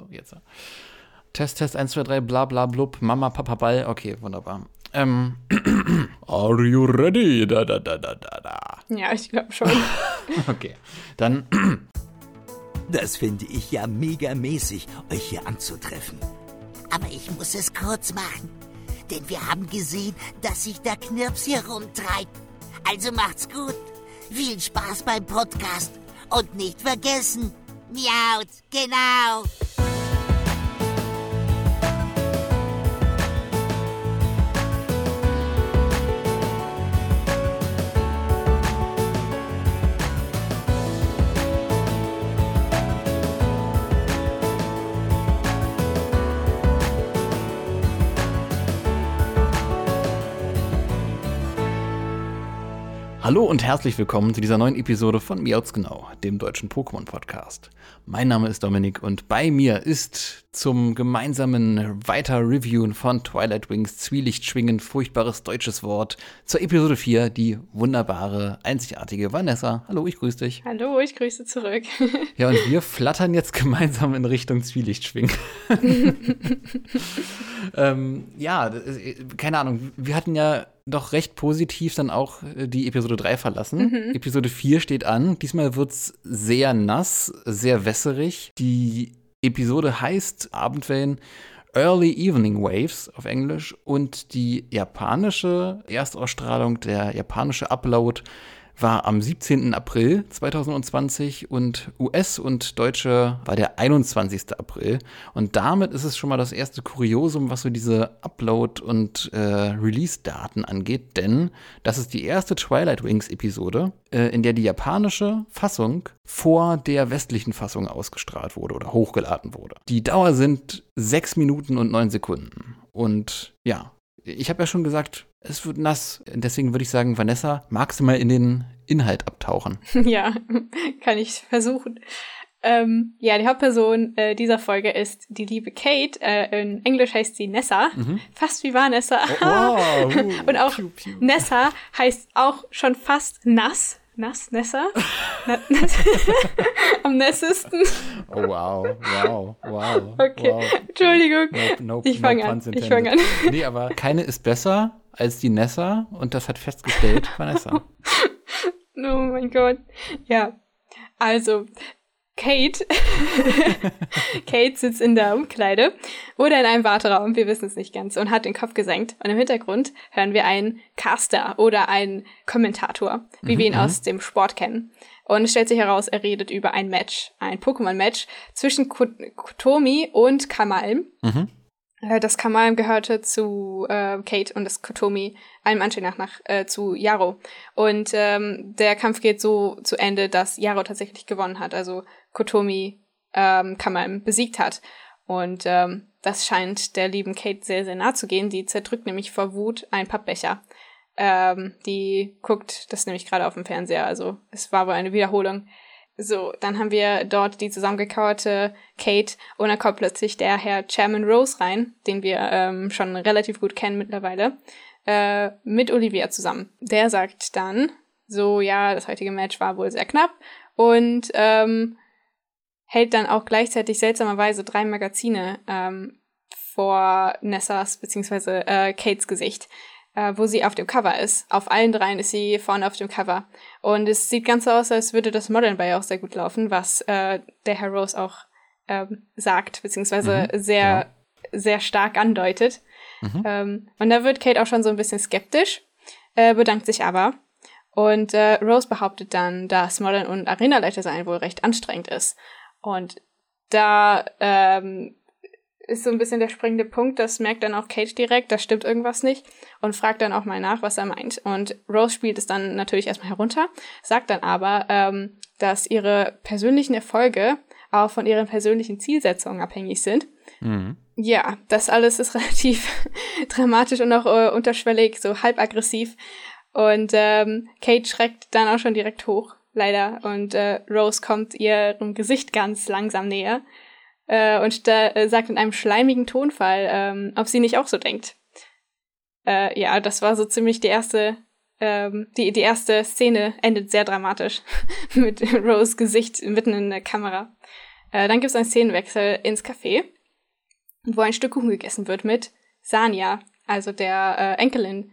So, jetzt. Test, Test, 1, 2, 3, bla bla blub, Mama, Papa, Ball. Okay, wunderbar. Ähm, are you ready? Da, da, da, da, da, da. Ja, ich glaube schon. okay, dann. Das finde ich ja mega mäßig, euch hier anzutreffen. Aber ich muss es kurz machen. Denn wir haben gesehen, dass sich der Knirps hier rumtreibt. Also macht's gut. Viel Spaß beim Podcast. Und nicht vergessen, miaut, genau. Hallo und herzlich willkommen zu dieser neuen Episode von Miauts Genau, dem deutschen Pokémon-Podcast. Mein Name ist Dominik und bei mir ist zum gemeinsamen Weiter-Reviewen von Twilight Wings Zwielichtschwingen, furchtbares deutsches Wort, zur Episode 4 die wunderbare, einzigartige Vanessa. Hallo, ich grüße dich. Hallo, ich grüße zurück. ja, und wir flattern jetzt gemeinsam in Richtung Zwielichtschwingen. ähm, ja, keine Ahnung, wir hatten ja doch recht positiv dann auch äh, die Episode 3 verlassen. Mhm. Episode 4 steht an. Diesmal wird es sehr nass, sehr wässerig. Die Episode heißt Abendwellen Early Evening Waves auf Englisch und die japanische Erstausstrahlung, der japanische Upload war am 17. April 2020 und US und Deutsche war der 21. April. Und damit ist es schon mal das erste Kuriosum, was so diese Upload- und äh, Release-Daten angeht, denn das ist die erste Twilight Wings-Episode, äh, in der die japanische Fassung vor der westlichen Fassung ausgestrahlt wurde oder hochgeladen wurde. Die Dauer sind sechs Minuten und neun Sekunden. Und ja, ich habe ja schon gesagt, es wird nass. Deswegen würde ich sagen, Vanessa, magst du mal in den Inhalt abtauchen? Ja, kann ich versuchen. Ähm, ja, die Hauptperson äh, dieser Folge ist die liebe Kate. Äh, in Englisch heißt sie Nessa. Mhm. Fast wie Vanessa. Oh, wow. Und auch piu, piu. Nessa heißt auch schon fast nass. Nass, Nessa? Am nässesten. Oh, wow, wow, wow. Okay, wow. Entschuldigung. Nope, nope, ich fange an. Ich fange an. Nee, aber keine ist besser als die Nessa und das hat festgestellt Vanessa. oh mein Gott. Ja, also Kate. Kate sitzt in der Umkleide oder in einem Warteraum, wir wissen es nicht ganz, und hat den Kopf gesenkt. Und im Hintergrund hören wir einen Caster oder einen Kommentator, wie mhm, wir ihn mhm. aus dem Sport kennen. Und es stellt sich heraus, er redet über ein Match, ein Pokémon-Match zwischen Kotomi und Kamalm. Mhm. Äh, das Kamalm gehörte zu äh, Kate und das Kotomi einem Anschein nach, nach äh, zu Yaro. Und ähm, der Kampf geht so zu Ende, dass Yaro tatsächlich gewonnen hat. Also Kotomi ähm, Kamalm besiegt hat. Und ähm, das scheint der lieben Kate sehr, sehr nah zu gehen. Die zerdrückt nämlich vor Wut einen Pappbecher. Ähm, die guckt das nämlich gerade auf dem Fernseher. Also es war wohl eine Wiederholung. So, dann haben wir dort die zusammengekauerte Kate und dann kommt plötzlich der Herr Chairman Rose rein, den wir ähm, schon relativ gut kennen mittlerweile, äh, mit Olivia zusammen. Der sagt dann, so, ja, das heutige Match war wohl sehr knapp und ähm, hält dann auch gleichzeitig seltsamerweise drei Magazine ähm, vor Nessas bzw. Äh, Kates Gesicht, äh, wo sie auf dem Cover ist. Auf allen dreien ist sie vorne auf dem Cover. Und es sieht ganz so aus, als würde das Modeln bei ihr auch sehr gut laufen, was äh, der Herr Rose auch ähm, sagt, beziehungsweise mhm, sehr, ja. sehr stark andeutet. Mhm. Ähm, und da wird Kate auch schon so ein bisschen skeptisch, äh, bedankt sich aber. Und äh, Rose behauptet dann, dass Modern und Arenaleiter sein wohl recht anstrengend ist. Und da ähm, ist so ein bisschen der springende Punkt, das merkt dann auch Kate direkt, da stimmt irgendwas nicht und fragt dann auch mal nach, was er meint. Und Rose spielt es dann natürlich erstmal herunter, sagt dann aber, ähm, dass ihre persönlichen Erfolge auch von ihren persönlichen Zielsetzungen abhängig sind. Mhm. Ja, das alles ist relativ dramatisch und auch äh, unterschwellig, so halb aggressiv. Und ähm, Kate schreckt dann auch schon direkt hoch leider. Und äh, Rose kommt ihrem Gesicht ganz langsam näher äh, und äh, sagt in einem schleimigen Tonfall, ähm, ob sie nicht auch so denkt. Äh, ja, das war so ziemlich die erste, ähm, die, die erste Szene endet sehr dramatisch mit Rose Gesicht mitten in der Kamera. Äh, dann gibt es einen Szenenwechsel ins Café, wo ein Stück Kuchen gegessen wird mit Sania, also der äh, Enkelin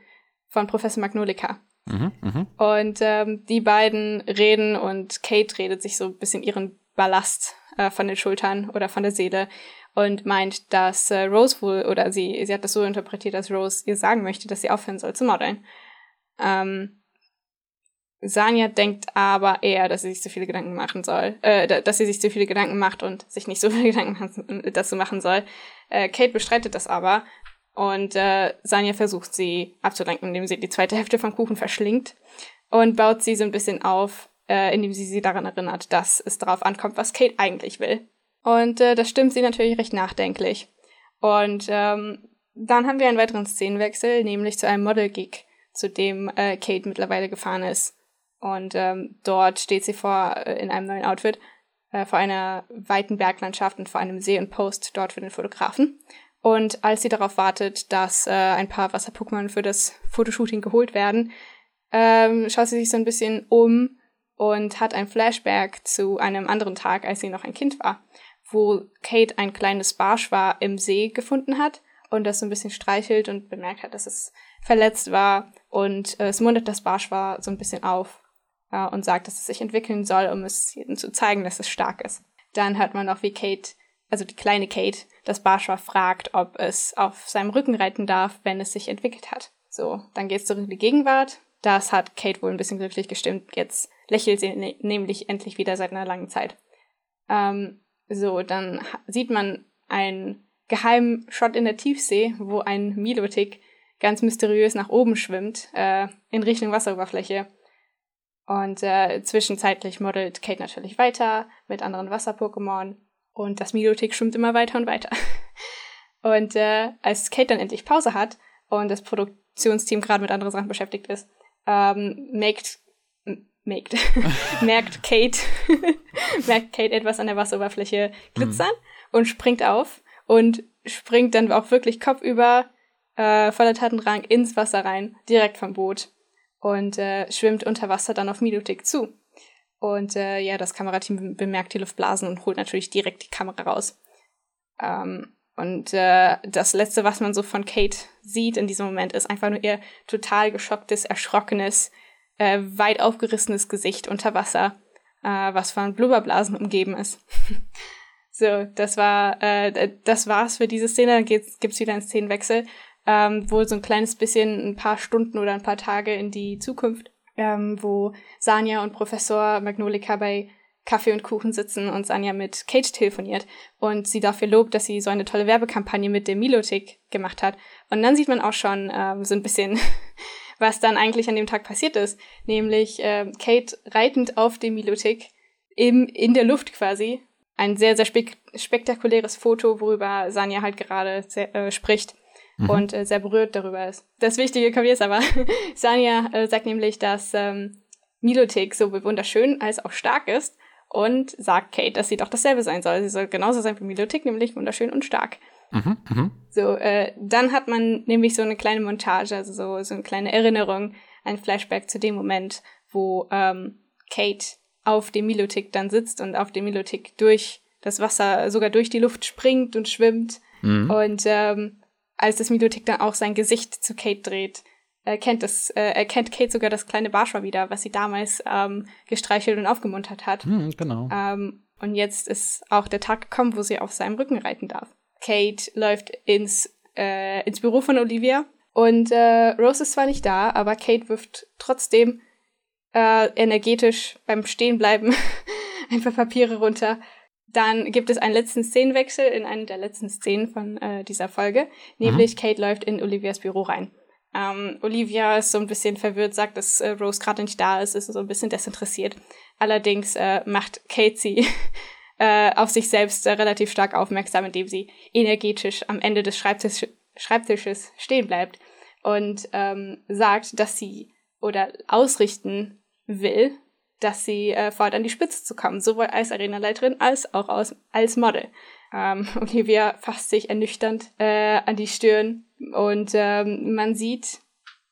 von Professor Magnolika. Mhm, mh. Und ähm, die beiden reden und Kate redet sich so ein bisschen ihren Ballast äh, von den Schultern oder von der Seele und meint, dass äh, Rose wohl, oder sie, sie hat das so interpretiert, dass Rose ihr sagen möchte, dass sie aufhören soll zu modeln. Ähm, Sanja denkt aber eher, dass sie sich zu viele Gedanken machen soll, äh, dass sie sich zu viele Gedanken macht und sich nicht so viele Gedanken dazu machen soll. Äh, Kate bestreitet das aber und äh, Sanja versucht sie abzulenken, indem sie die zweite Hälfte vom Kuchen verschlingt und baut sie so ein bisschen auf, äh, indem sie sie daran erinnert, dass es darauf ankommt, was Kate eigentlich will. Und äh, das stimmt sie natürlich recht nachdenklich. Und ähm, dann haben wir einen weiteren Szenenwechsel, nämlich zu einem Model-Gig, zu dem äh, Kate mittlerweile gefahren ist. Und ähm, dort steht sie vor äh, in einem neuen Outfit äh, vor einer weiten Berglandschaft und vor einem See und Post dort für den Fotografen. Und als sie darauf wartet, dass äh, ein paar Wasser-Pokémon für das Fotoshooting geholt werden, ähm, schaut sie sich so ein bisschen um und hat ein Flashback zu einem anderen Tag, als sie noch ein Kind war, wo Kate ein kleines Barschwar im See gefunden hat und das so ein bisschen streichelt und bemerkt hat, dass es verletzt war und äh, es muntert das Barschwar so ein bisschen auf äh, und sagt, dass es sich entwickeln soll, um es jedem zu zeigen, dass es stark ist. Dann hört man auch, wie Kate, also die kleine Kate, das Barschwar fragt, ob es auf seinem Rücken reiten darf, wenn es sich entwickelt hat. So, dann geht's zurück in die Gegenwart. Das hat Kate wohl ein bisschen glücklich gestimmt. Jetzt lächelt sie ne nämlich endlich wieder seit einer langen Zeit. Ähm, so, dann sieht man einen geheimen Shot in der Tiefsee, wo ein Milotic ganz mysteriös nach oben schwimmt, äh, in Richtung Wasseroberfläche. Und äh, zwischenzeitlich modelt Kate natürlich weiter mit anderen Wasser-Pokémon. Und das Milotic schwimmt immer weiter und weiter. Und äh, als Kate dann endlich Pause hat und das Produktionsteam gerade mit anderen Sachen beschäftigt ist, ähm, merkt, merkt, merkt Kate, merkt Kate etwas an der Wasseroberfläche glitzern mhm. und springt auf und springt dann auch wirklich kopfüber äh, voller Tatendrang ins Wasser rein, direkt vom Boot und äh, schwimmt unter Wasser dann auf Milutik zu. Und äh, ja, das Kamerateam bemerkt die Luftblasen und holt natürlich direkt die Kamera raus. Ähm, und äh, das Letzte, was man so von Kate sieht in diesem Moment, ist einfach nur ihr total geschocktes, erschrockenes, äh, weit aufgerissenes Gesicht unter Wasser, äh, was von Blubberblasen umgeben ist. so, das war, äh, das war's für diese Szene. Dann geht's, gibt's wieder einen Szenenwechsel ähm, wohl so ein kleines bisschen ein paar Stunden oder ein paar Tage in die Zukunft, ähm, wo Sanja und Professor Magnolika bei Kaffee und Kuchen sitzen und Sanja mit Kate telefoniert und sie dafür lobt, dass sie so eine tolle Werbekampagne mit dem Milotic gemacht hat. Und dann sieht man auch schon ähm, so ein bisschen, was dann eigentlich an dem Tag passiert ist, nämlich äh, Kate reitend auf dem Milotic im, in der Luft quasi. Ein sehr, sehr spek spektakuläres Foto, worüber Sanja halt gerade äh, spricht mhm. und äh, sehr berührt darüber ist. Das Wichtige kommt jetzt aber. Sanja äh, sagt nämlich, dass ähm, Milotic sowohl wunderschön als auch stark ist und sagt Kate, dass sie doch dasselbe sein soll. Sie soll genauso sein wie Milotic, nämlich wunderschön und stark. Mhm, mh. So, äh, dann hat man nämlich so eine kleine Montage, also so, so eine kleine Erinnerung, ein Flashback zu dem Moment, wo ähm, Kate auf dem Milotic dann sitzt und auf dem Milotic durch das Wasser, sogar durch die Luft springt und schwimmt. Mhm. Und ähm, als das Milotic dann auch sein Gesicht zu Kate dreht, erkennt, das, äh, erkennt Kate sogar das kleine Barschwa wieder, was sie damals ähm, gestreichelt und aufgemuntert hat. Hm, genau. Ähm, und jetzt ist auch der Tag gekommen, wo sie auf seinem Rücken reiten darf. Kate läuft ins, äh, ins Büro von Olivia und äh, Rose ist zwar nicht da, aber Kate wirft trotzdem äh, energetisch beim Stehenbleiben ein paar Papiere runter dann gibt es einen letzten Szenenwechsel in einer der letzten Szenen von äh, dieser Folge, nämlich mhm. Kate läuft in Olivias Büro rein. Ähm, Olivia ist so ein bisschen verwirrt, sagt, dass äh, Rose gerade nicht da ist, ist so ein bisschen desinteressiert. Allerdings äh, macht sie äh, auf sich selbst äh, relativ stark aufmerksam, indem sie energetisch am Ende des Schreibtisch Schreibtisches stehen bleibt und ähm, sagt, dass sie oder ausrichten will, dass sie äh, fordert, an die Spitze zu kommen, sowohl als Arenaleiterin als auch als, als Model. Ähm, Olivia fasst sich ernüchternd äh, an die Stirn und ähm, man sieht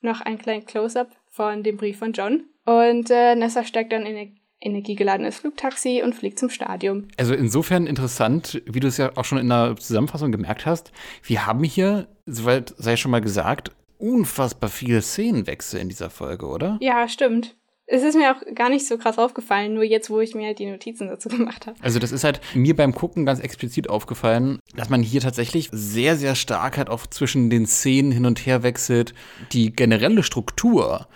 noch ein kleines Close-up von dem Brief von John. Und äh, Nessa steigt dann energiegeladenes Flugtaxi und fliegt zum Stadion. Also insofern interessant, wie du es ja auch schon in der Zusammenfassung gemerkt hast. Wir haben hier, soweit sei schon mal gesagt, unfassbar viele Szenenwechsel in dieser Folge, oder? Ja, stimmt. Es ist mir auch gar nicht so krass aufgefallen, nur jetzt, wo ich mir halt die Notizen dazu gemacht habe. Also das ist halt mir beim Gucken ganz explizit aufgefallen, dass man hier tatsächlich sehr, sehr stark halt auch zwischen den Szenen hin und her wechselt. Die generelle Struktur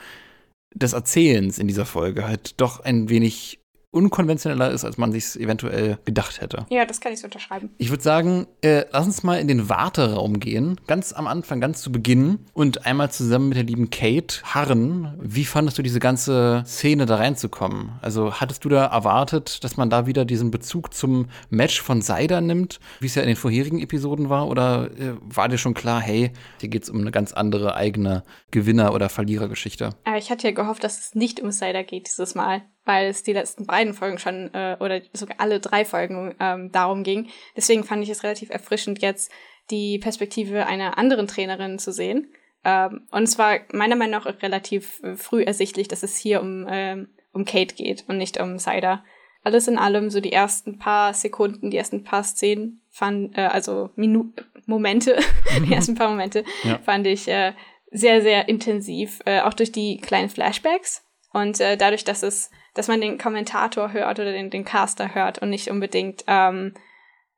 des Erzählens in dieser Folge halt doch ein wenig unkonventioneller ist, als man sich eventuell gedacht hätte. Ja, das kann ich so unterschreiben. Ich würde sagen, äh, lass uns mal in den Warteraum gehen, ganz am Anfang, ganz zu Beginn und einmal zusammen mit der lieben Kate harren. Wie fandest du diese ganze Szene da reinzukommen? Also hattest du da erwartet, dass man da wieder diesen Bezug zum Match von Seider nimmt, wie es ja in den vorherigen Episoden war? Oder äh, war dir schon klar, hey, hier geht es um eine ganz andere eigene Gewinner- oder Verlierergeschichte? Äh, ich hatte ja gehofft, dass es nicht um Seider geht dieses Mal weil es die letzten beiden Folgen schon äh, oder sogar alle drei Folgen ähm, darum ging. Deswegen fand ich es relativ erfrischend, jetzt die Perspektive einer anderen Trainerin zu sehen. Ähm, und es war meiner Meinung nach relativ äh, früh ersichtlich, dass es hier um, ähm, um Kate geht und nicht um Cider. Alles in allem, so die ersten paar Sekunden, die ersten paar Szenen, fand, äh, also Minu Momente, die ersten paar Momente, ja. fand ich äh, sehr, sehr intensiv. Äh, auch durch die kleinen Flashbacks. Und äh, dadurch, dass es dass man den Kommentator hört oder den, den Caster hört und nicht unbedingt ähm,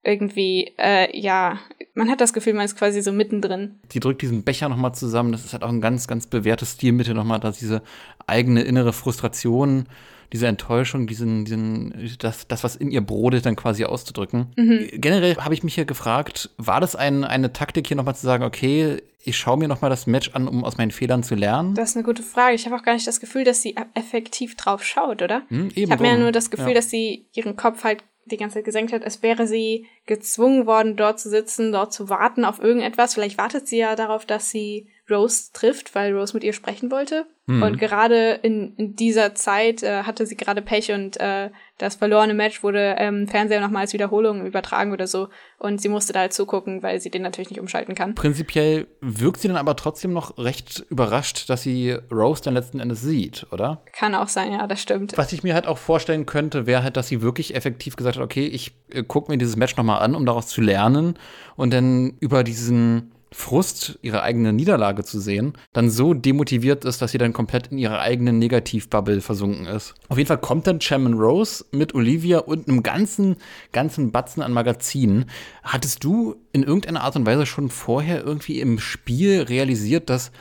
irgendwie, äh, ja, man hat das Gefühl, man ist quasi so mittendrin. Die drückt diesen Becher nochmal zusammen. Das ist halt auch ein ganz, ganz bewährtes Stilmittel nochmal, dass diese eigene innere Frustration, diese Enttäuschung, diesen, diesen, das, das, was in ihr brodelt, dann quasi auszudrücken. Mhm. Generell habe ich mich hier gefragt, war das ein, eine Taktik hier nochmal zu sagen, okay, ich schaue mir nochmal das Match an, um aus meinen Fehlern zu lernen? Das ist eine gute Frage. Ich habe auch gar nicht das Gefühl, dass sie effektiv drauf schaut, oder? Hm, ich habe mir nur das Gefühl, ja. dass sie ihren Kopf halt die ganze Zeit gesenkt hat, als wäre sie gezwungen worden, dort zu sitzen, dort zu warten auf irgendetwas. Vielleicht wartet sie ja darauf, dass sie Rose trifft, weil Rose mit ihr sprechen wollte. Mhm. Und gerade in, in dieser Zeit äh, hatte sie gerade Pech und äh, das verlorene Match wurde im ähm, Fernseher nochmal als Wiederholung übertragen oder so. Und sie musste da halt zugucken, weil sie den natürlich nicht umschalten kann. Prinzipiell wirkt sie dann aber trotzdem noch recht überrascht, dass sie Rose dann letzten Endes sieht, oder? Kann auch sein, ja, das stimmt. Was ich mir halt auch vorstellen könnte, wäre halt, dass sie wirklich effektiv gesagt hat, okay, ich äh, gucke mir dieses Match nochmal an, um daraus zu lernen und dann über diesen Frust, ihre eigene Niederlage zu sehen, dann so demotiviert ist, dass sie dann komplett in ihre eigene Negativbubble versunken ist. Auf jeden Fall kommt dann Chairman Rose mit Olivia und einem ganzen, ganzen Batzen an Magazinen. Hattest du in irgendeiner Art und Weise schon vorher irgendwie im Spiel realisiert, dass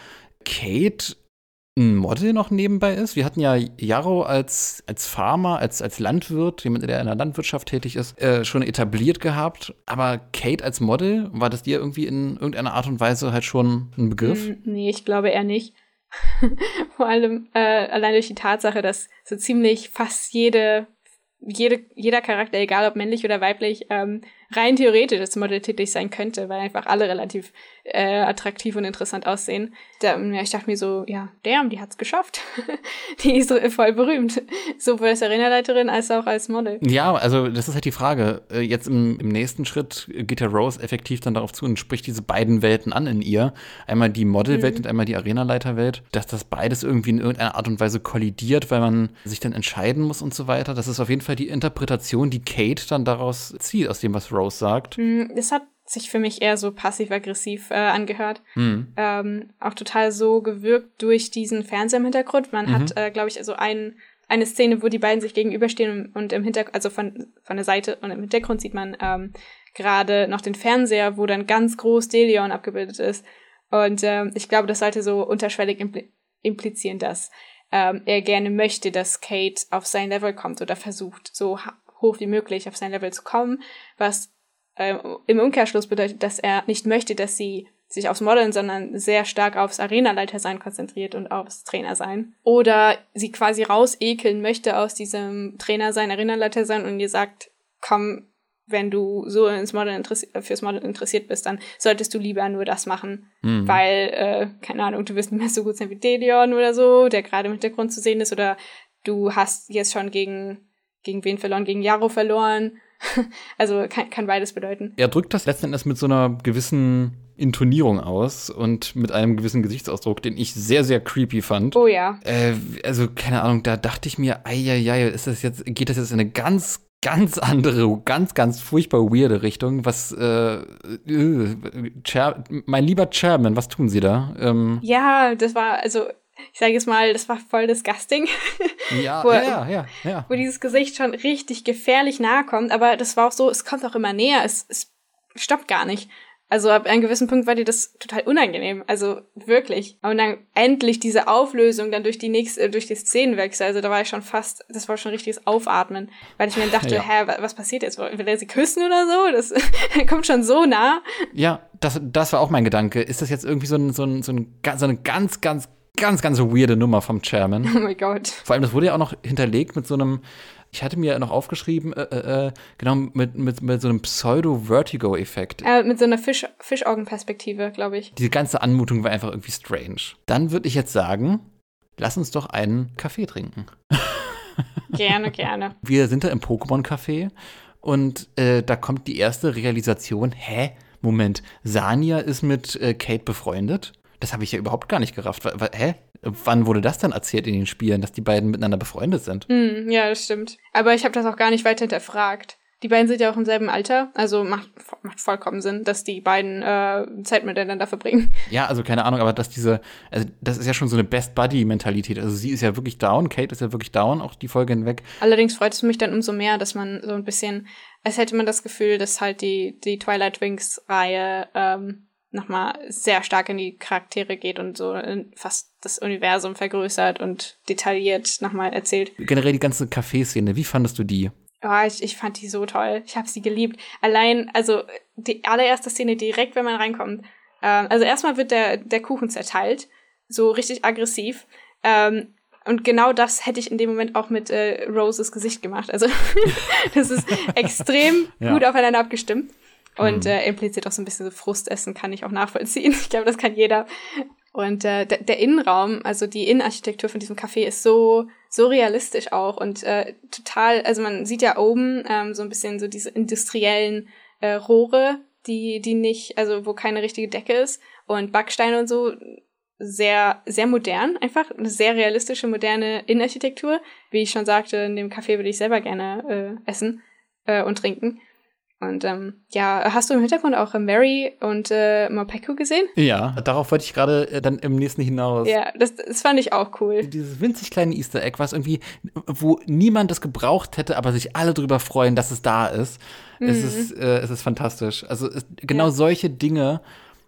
Kate ein Model noch nebenbei ist. Wir hatten ja Jarro als, als Farmer, als, als Landwirt, jemand, der in der Landwirtschaft tätig ist, äh, schon etabliert gehabt. Aber Kate als Model, war das dir irgendwie in irgendeiner Art und Weise halt schon ein Begriff? Mm, nee, ich glaube eher nicht. Vor allem äh, allein durch die Tatsache, dass so ziemlich fast jede, jede, jeder Charakter, egal ob männlich oder weiblich, ähm, rein theoretisch als Model tätig sein könnte, weil einfach alle relativ äh, attraktiv und interessant aussehen. Da, ich dachte mir so, ja, damn, die hat's geschafft. die ist voll berühmt. Sowohl als Arenaleiterin als auch als Model. Ja, also das ist halt die Frage. Äh, jetzt im, im nächsten Schritt geht der Rose effektiv dann darauf zu und spricht diese beiden Welten an in ihr. Einmal die Modelwelt mhm. und einmal die Arenaleiterwelt. Dass das beides irgendwie in irgendeiner Art und Weise kollidiert, weil man sich dann entscheiden muss und so weiter. Das ist auf jeden Fall die Interpretation, die Kate dann daraus zieht, aus dem, was Rose sagt. Mhm, es hat sich für mich eher so passiv-aggressiv äh, angehört. Mhm. Ähm, auch total so gewirkt durch diesen Fernseher im Hintergrund. Man mhm. hat, äh, glaube ich, also ein, eine Szene, wo die beiden sich gegenüberstehen und im Hintergrund, also von, von der Seite und im Hintergrund sieht man ähm, gerade noch den Fernseher, wo dann ganz groß Delion abgebildet ist. Und ähm, ich glaube, das sollte so unterschwellig impl implizieren, dass ähm, er gerne möchte, dass Kate auf sein Level kommt oder versucht, so hoch wie möglich auf sein Level zu kommen, was äh, im Umkehrschluss bedeutet, dass er nicht möchte, dass sie sich aufs Modeln, sondern sehr stark aufs Arenaleitersein konzentriert und aufs Trainersein. Oder sie quasi rausekeln möchte aus diesem Trainersein, Arenaleitersein und ihr sagt, komm, wenn du so ins Model fürs Model interessiert bist, dann solltest du lieber nur das machen, mhm. weil, äh, keine Ahnung, du wirst nicht mehr so gut sein wie Delion oder so, der gerade im Hintergrund zu sehen ist, oder du hast jetzt schon gegen, gegen wen verloren? Gegen Jaro verloren also kann, kann beides bedeuten. Er drückt das letzten Endes mit so einer gewissen Intonierung aus und mit einem gewissen Gesichtsausdruck, den ich sehr, sehr creepy fand. Oh ja. Äh, also, keine Ahnung, da dachte ich mir, eieiei, ist das jetzt, geht das jetzt in eine ganz, ganz andere, ganz, ganz furchtbar weirde Richtung. Was, äh, äh Chair, mein lieber Chairman, was tun Sie da? Ähm, ja, das war, also ich sage jetzt mal, das war voll disgusting. Ja, wo, ja, ja, ja. Wo dieses Gesicht schon richtig gefährlich nahe kommt, aber das war auch so, es kommt auch immer näher, es, es stoppt gar nicht. Also ab einem gewissen Punkt war dir das total unangenehm. Also wirklich. Und dann endlich diese Auflösung dann durch die nächste, durch die Szenenwechsel. Also da war ich schon fast, das war schon richtiges Aufatmen. Weil ich mir dachte, ja. hä, was passiert jetzt? Will er sie küssen oder so? Das kommt schon so nah. Ja, das, das war auch mein Gedanke. Ist das jetzt irgendwie so, ein, so, ein, so, ein, so eine ganz, ganz, ganz, ganz weirde Nummer vom Chairman? Oh mein Gott. Vor allem, das wurde ja auch noch hinterlegt mit so einem ich hatte mir noch aufgeschrieben, äh, äh, äh, genau, mit, mit, mit so einem Pseudo-Vertigo-Effekt. Äh, mit so einer Fisch, Fischaugenperspektive, glaube ich. Diese ganze Anmutung war einfach irgendwie strange. Dann würde ich jetzt sagen, lass uns doch einen Kaffee trinken. Gerne, gerne. Wir sind da im Pokémon-Café und äh, da kommt die erste Realisation, hä? Moment, Sania ist mit äh, Kate befreundet? Das habe ich ja überhaupt gar nicht gerafft. Hä? Wann wurde das dann erzählt in den Spielen, dass die beiden miteinander befreundet sind? Mm, ja, das stimmt. Aber ich habe das auch gar nicht weiter hinterfragt. Die beiden sind ja auch im selben Alter, also macht, macht vollkommen Sinn, dass die beiden äh, Zeit miteinander verbringen. Ja, also keine Ahnung, aber dass diese, also das ist ja schon so eine Best Buddy-Mentalität. Also sie ist ja wirklich down, Kate ist ja wirklich down, auch die Folge hinweg. Allerdings freut es mich dann umso mehr, dass man so ein bisschen, als hätte man das Gefühl, dass halt die, die Twilight Wings-Reihe ähm, nochmal sehr stark in die Charaktere geht und so fast das Universum vergrößert und detailliert nochmal erzählt. Generell die ganze Kaffeeszene, wie fandest du die? Oh, ich, ich fand die so toll. Ich habe sie geliebt. Allein, also die allererste Szene direkt, wenn man reinkommt. Ähm, also erstmal wird der, der Kuchen zerteilt, so richtig aggressiv. Ähm, und genau das hätte ich in dem Moment auch mit äh, Roses Gesicht gemacht. Also das ist extrem ja. gut aufeinander abgestimmt. Und mhm. äh, impliziert auch so ein bisschen so Frustessen, kann ich auch nachvollziehen. Ich glaube, das kann jeder. Und äh, der, der Innenraum, also die Innenarchitektur von diesem Café ist so so realistisch auch und äh, total, also man sieht ja oben ähm, so ein bisschen so diese industriellen äh, Rohre, die die nicht, also wo keine richtige Decke ist und Backsteine und so sehr sehr modern, einfach eine sehr realistische moderne Innenarchitektur. Wie ich schon sagte, in dem Café würde ich selber gerne äh, essen äh, und trinken. Und ähm, ja, hast du im Hintergrund auch Mary und äh, Mopeko gesehen? Ja, darauf wollte ich gerade äh, dann im nächsten hinaus. Ja, das, das fand ich auch cool. Dieses winzig kleine Easter Egg, was irgendwie, wo niemand das gebraucht hätte, aber sich alle drüber freuen, dass es da ist. Mhm. Es, ist äh, es ist fantastisch. Also es, genau ja. solche Dinge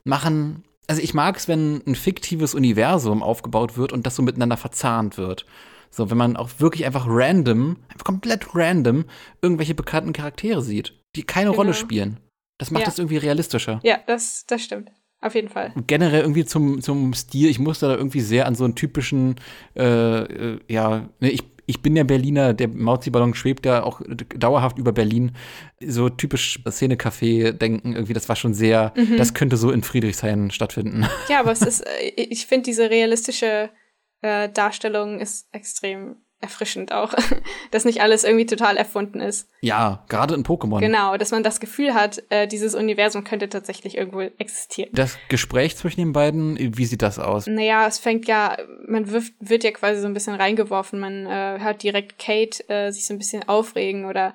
machen. Also ich mag es, wenn ein fiktives Universum aufgebaut wird und das so miteinander verzahnt wird. So, wenn man auch wirklich einfach random, einfach komplett random, irgendwelche bekannten Charaktere sieht, die keine genau. Rolle spielen. Das macht ja. irgendwie realistischer. Ja, das, das stimmt. Auf jeden Fall. Generell irgendwie zum, zum Stil, ich musste da irgendwie sehr an so einen typischen, äh, äh, ja, ne, ich, ich bin der Berliner, der Mauzi-Ballon schwebt ja auch dauerhaft über Berlin. So typisch Szene-Café denken, irgendwie, das war schon sehr, mhm. das könnte so in Friedrichshain stattfinden. Ja, aber es ist, äh, ich finde diese realistische äh, Darstellung ist extrem erfrischend auch, dass nicht alles irgendwie total erfunden ist. Ja, gerade in Pokémon. Genau, dass man das Gefühl hat, äh, dieses Universum könnte tatsächlich irgendwo existieren. Das Gespräch zwischen den beiden, wie sieht das aus? Naja, es fängt ja, man wirft, wird ja quasi so ein bisschen reingeworfen, man äh, hört direkt Kate äh, sich so ein bisschen aufregen oder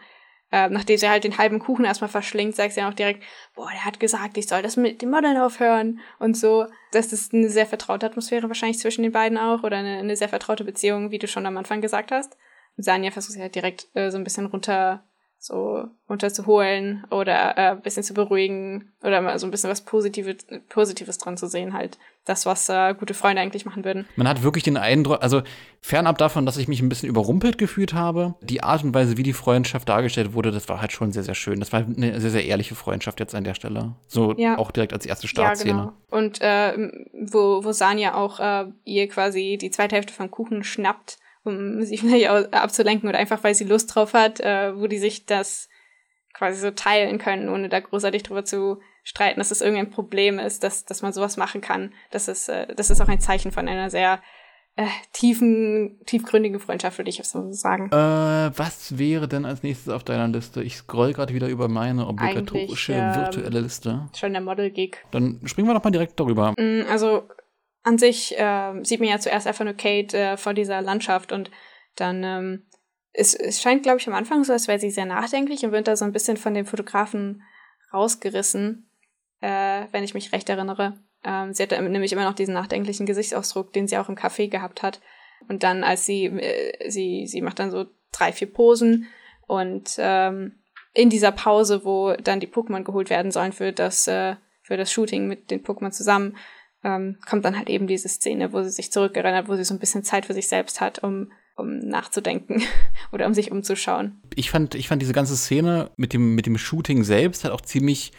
äh, nachdem sie halt den halben Kuchen erstmal verschlingt, sagt sie dann auch direkt, boah, der hat gesagt, ich soll das mit dem Modern aufhören und so. Das ist eine sehr vertraute Atmosphäre wahrscheinlich zwischen den beiden auch oder eine, eine sehr vertraute Beziehung, wie du schon am Anfang gesagt hast. Sanja versucht sie halt direkt äh, so ein bisschen runter so runterzuholen oder äh, ein bisschen zu beruhigen oder mal so ein bisschen was Positives, Positives dran zu sehen, halt. Das, was äh, gute Freunde eigentlich machen würden. Man hat wirklich den Eindruck, also fernab davon, dass ich mich ein bisschen überrumpelt gefühlt habe, die Art und Weise, wie die Freundschaft dargestellt wurde, das war halt schon sehr, sehr schön. Das war eine sehr, sehr ehrliche Freundschaft jetzt an der Stelle. So ja. auch direkt als erste Startszene. Ja, genau. Und äh, wo, wo Sanja auch äh, ihr quasi die zweite Hälfte vom Kuchen schnappt um sich vielleicht auch abzulenken oder einfach, weil sie Lust drauf hat, äh, wo die sich das quasi so teilen können, ohne da großartig drüber zu streiten, dass es irgendein Problem ist, dass, dass man sowas machen kann. Das ist, äh, das ist auch ein Zeichen von einer sehr äh, tiefen, tiefgründige Freundschaft, würde ich jetzt so sagen. Äh, was wäre denn als nächstes auf deiner Liste? Ich scroll gerade wieder über meine obligatorische ähm, virtuelle Liste. Schon der Model-Gig. Dann springen wir doch mal direkt darüber. Mm, Also an sich ähm, sieht man ja zuerst einfach nur Kate äh, vor dieser Landschaft und dann ähm, es, es scheint, glaube ich, am Anfang so, als wäre sie sehr nachdenklich und wird da so ein bisschen von dem Fotografen rausgerissen, äh, wenn ich mich recht erinnere. Ähm, sie hat nämlich immer noch diesen nachdenklichen Gesichtsausdruck, den sie auch im Café gehabt hat. Und dann, als sie, äh, sie, sie macht dann so drei, vier Posen und ähm, in dieser Pause, wo dann die Pokémon geholt werden sollen für das, äh, für das Shooting mit den Pokémon zusammen, ähm, kommt dann halt eben diese Szene, wo sie sich zurückerinnert, wo sie so ein bisschen Zeit für sich selbst hat, um, um nachzudenken oder um sich umzuschauen. Ich fand, ich fand diese ganze Szene mit dem, mit dem Shooting selbst halt auch ziemlich,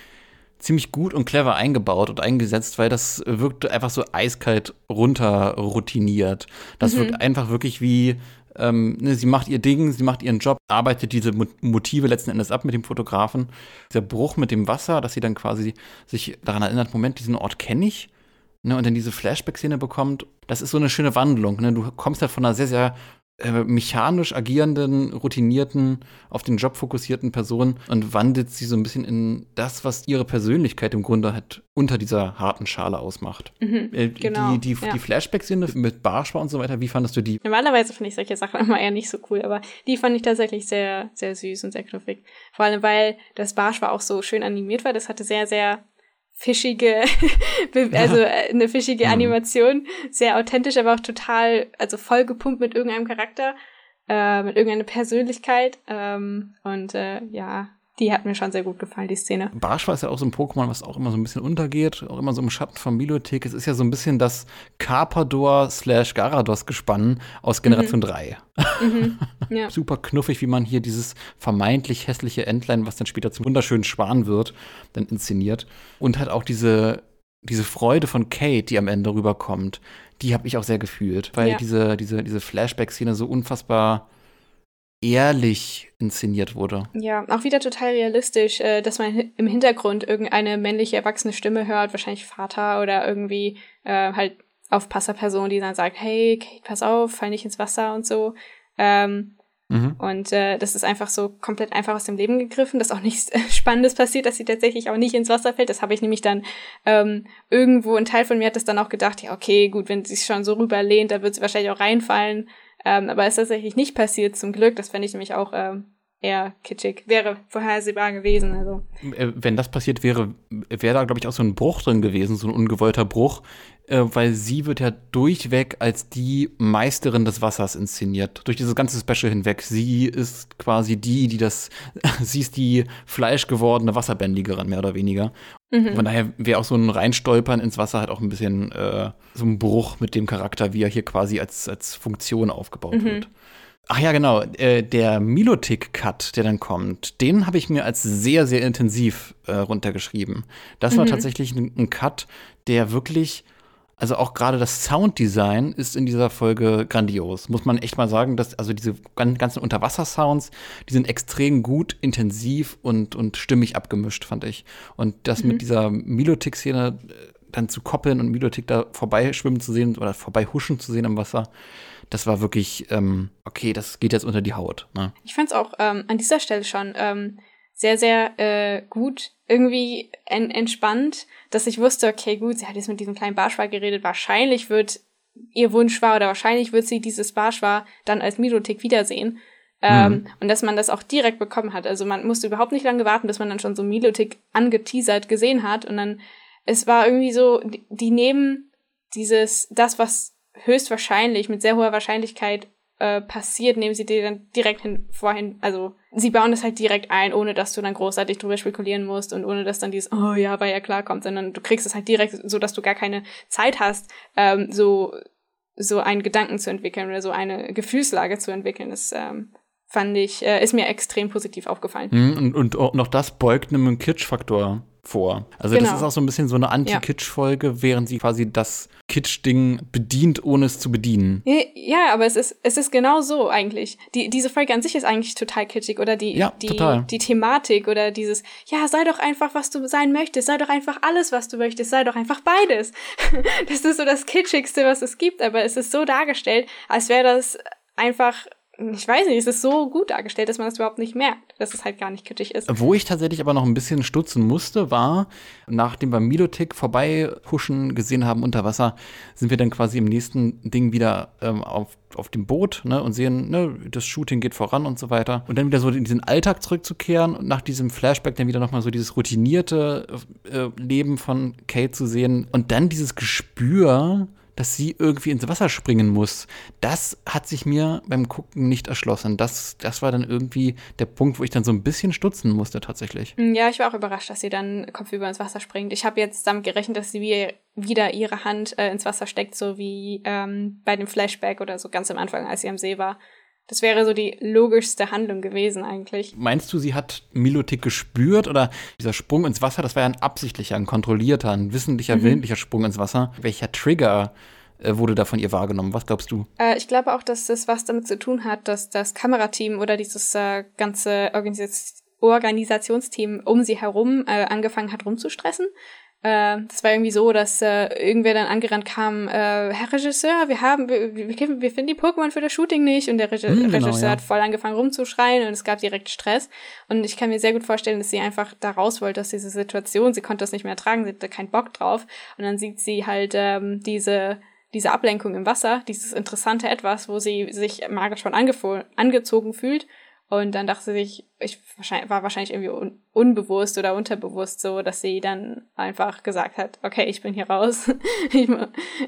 ziemlich gut und clever eingebaut und eingesetzt, weil das wirkte einfach so eiskalt runter routiniert. Das Mhm. wirkt einfach wirklich wie, ähm, ne, sie macht ihr Ding, sie macht ihren Job, arbeitet diese Mo- Motive letzten Endes ab mit dem Fotografen. Dieser Bruch mit dem Wasser, dass sie dann quasi sich daran erinnert, Moment, diesen Ort kenne ich. Ne, und dann diese Flashback-Szene bekommt, das ist so eine schöne Wandlung. Ne? Du kommst halt von einer sehr, sehr äh, mechanisch agierenden, routinierten, auf den Job fokussierten Person und wandelt sie so ein bisschen in das, was ihre Persönlichkeit im Grunde halt unter dieser harten Schale ausmacht. Mhm, Äh, genau, die die, ja. die Flashback-Szene mit Barschwa und so weiter, wie fandest du die? Normalerweise finde ich solche Sachen immer eher nicht so cool, aber die fand ich tatsächlich sehr, sehr süß und sehr knuffig. Vor allem, weil das Barsch war auch so schön animiert war. Das hatte sehr, sehr fischige, also äh, eine fischige Mhm. Animation, sehr authentisch, aber auch total, also voll gepumpt mit irgendeinem Charakter, äh, mit irgendeiner Persönlichkeit. Ähm, und äh, ja, die hat mir schon sehr gut gefallen, die Szene. Barschwa ist ja auch so ein Pokémon, was auch immer so ein bisschen untergeht, auch immer so im Schatten von Milotic. Es ist ja so ein bisschen das Carpador slash Garados gespann aus Generation 3. Mhm. Ja. super knuffig, wie man hier dieses vermeintlich hässliche Entlein, was dann später zum wunderschönen Schwan wird, dann inszeniert. Und halt auch diese, diese Freude von Kate, die am Ende rüberkommt, die habe ich auch sehr gefühlt, weil Ja. diese, diese, diese Flashback-Szene so unfassbar ehrlich inszeniert wurde. Ja, auch wieder total realistisch, äh, dass man im Hintergrund irgendeine männliche erwachsene Stimme hört, wahrscheinlich Vater oder irgendwie äh, halt Aufpasserperson, die dann sagt, hey, Kate, pass auf, fall nicht ins Wasser und so. Ähm, Mhm. und äh, das ist einfach so komplett einfach aus dem Leben gegriffen, dass auch nichts Spannendes passiert, dass sie tatsächlich auch nicht ins Wasser fällt. Das habe ich nämlich dann ähm, irgendwo, ein Teil von mir hat das dann auch gedacht, ja, okay, gut, wenn sie sich schon so rüberlehnt, dann wird sie wahrscheinlich auch reinfallen. Ähm, aber ist tatsächlich nicht passiert, zum Glück. Das fände ich nämlich auch ähm, eher kitschig. Wäre vorhersehbar gewesen. Also. Äh, Wenn das passiert wäre, wäre da, glaube ich, auch so ein Bruch drin gewesen, so ein ungewollter Bruch, äh, weil sie wird ja durchweg als die Meisterin des Wassers inszeniert. Durch dieses ganze Special hinweg. Sie ist quasi die, die das, sie ist die fleischgewordene Wasserbändigerin, mehr oder weniger. Von daher wäre auch so ein Reinstolpern ins Wasser halt auch ein bisschen äh, so ein Bruch mit dem Charakter, wie er hier quasi als, als Funktion aufgebaut wird. Ach ja, genau. Äh, der Milotic-Cut, der dann kommt, den habe ich mir als sehr, sehr intensiv äh, runtergeschrieben. Das war tatsächlich ein, ein Cut, der wirklich, also auch gerade das Sounddesign ist in dieser Folge grandios. Muss man echt mal sagen, dass also diese gan- ganzen Unterwasser-Sounds, die sind extrem gut, intensiv und, und stimmig abgemischt, fand ich. Und das mit dieser Milotic-Szene äh, dann zu koppeln und Milotic da vorbeischwimmen zu sehen oder vorbeihuschen zu sehen im Wasser, das war wirklich, ähm, okay, das geht jetzt unter die Haut. Ne? Ich fand es auch ähm, an dieser Stelle schon ähm, sehr, sehr äh, gut, irgendwie en entspannt, dass ich wusste, okay, gut, sie hat jetzt mit diesem kleinen Barschwar geredet, wahrscheinlich wird ihr Wunsch war oder wahrscheinlich wird sie dieses Barschwar dann als Milotik wiedersehen. Ähm, Und dass man das auch direkt bekommen hat. Also man musste überhaupt nicht lange warten, bis man dann schon so Milotik angeteasert gesehen hat. Und dann, es war irgendwie so, die, nehmen dieses, das, was höchstwahrscheinlich mit sehr hoher Wahrscheinlichkeit äh, passiert, nehmen sie dir dann direkt hin, vorhin, also sie bauen das halt direkt ein, ohne dass du dann großartig drüber spekulieren musst und ohne dass dann dieses, oh ja, war ja klar kommt, sondern du kriegst es halt direkt, so dass du gar keine Zeit hast, ähm, so, so einen Gedanken zu entwickeln oder so eine Gefühlslage zu entwickeln. Das ähm, fand ich, äh, ist mir extrem positiv aufgefallen. Mhm, und, und noch das beugt einem Kitsch-Faktor vor. Also genau. das ist auch so ein bisschen so eine Anti-Kitsch-Folge, ja. während sie quasi das Kitsch-Ding bedient, ohne es zu bedienen. Ja, aber es ist, es ist genau so eigentlich. Die, diese Folge an sich ist eigentlich total kitschig oder die, ja, die, total. die Thematik oder dieses, ja, sei doch einfach, was du sein möchtest, sei doch einfach alles, was du möchtest, sei doch einfach beides. das ist so das Kitschigste, was es gibt, aber es ist so dargestellt, als wäre das einfach ich weiß nicht, es ist so gut dargestellt, dass man das überhaupt nicht merkt, dass es halt gar nicht kitschig ist. Wo ich tatsächlich aber noch ein bisschen stutzen musste, war, nachdem wir Milotic vorbeihuschen gesehen haben unter Wasser, sind wir dann quasi im nächsten Ding wieder ähm, auf, auf dem Boot ne, und sehen, ne, das Shooting geht voran und so weiter. Und dann wieder so in diesen Alltag zurückzukehren und nach diesem Flashback dann wieder nochmal so dieses routinierte äh, Leben von Kate zu sehen und dann dieses Gespür, dass sie irgendwie ins Wasser springen muss. Das hat sich mir beim Gucken nicht erschlossen. Das, das war dann irgendwie der Punkt, wo ich dann so ein bisschen stutzen musste tatsächlich. Mm, ja, ich war auch überrascht, dass sie dann kopfüber ins Wasser springt. Ich habe jetzt damit gerechnet, dass sie wieder ihre Hand äh, ins Wasser steckt, so wie ähm, bei dem Flashback oder so ganz am Anfang, als sie am See war. Das wäre so die logischste Handlung gewesen eigentlich. Meinst du, sie hat Milotik gespürt oder dieser Sprung ins Wasser, das war ja ein absichtlicher, ein kontrollierter, ein wissentlicher, mhm. willentlicher Sprung ins Wasser. Welcher Trigger äh, wurde da von ihr wahrgenommen? Was glaubst du? Äh, ich glaube auch, dass das was damit zu tun hat, dass das Kamerateam oder dieses äh, ganze Organis Organisationsteam um sie herum äh, angefangen hat rumzustressen äh, das war irgendwie so, dass äh, irgendwer dann angerannt kam, äh, Herr Regisseur, wir haben, wir, wir, wir finden die Pokémon für das Shooting nicht. Und der Reg hm, genau, Regisseur ja. hat voll angefangen rumzuschreien und es gab direkt Stress. Und ich kann mir sehr gut vorstellen, dass sie einfach da raus wollte aus dieser Situation. Sie konnte das nicht mehr ertragen, sie hatte keinen Bock drauf. Und dann sieht sie halt ähm, diese diese Ablenkung im Wasser, dieses interessante Etwas, wo sie sich magisch schon angezogen fühlt und dann dachte sie sich, ich war wahrscheinlich irgendwie un unbewusst oder unterbewusst so, dass sie dann einfach gesagt hat, okay, ich bin hier raus. ich,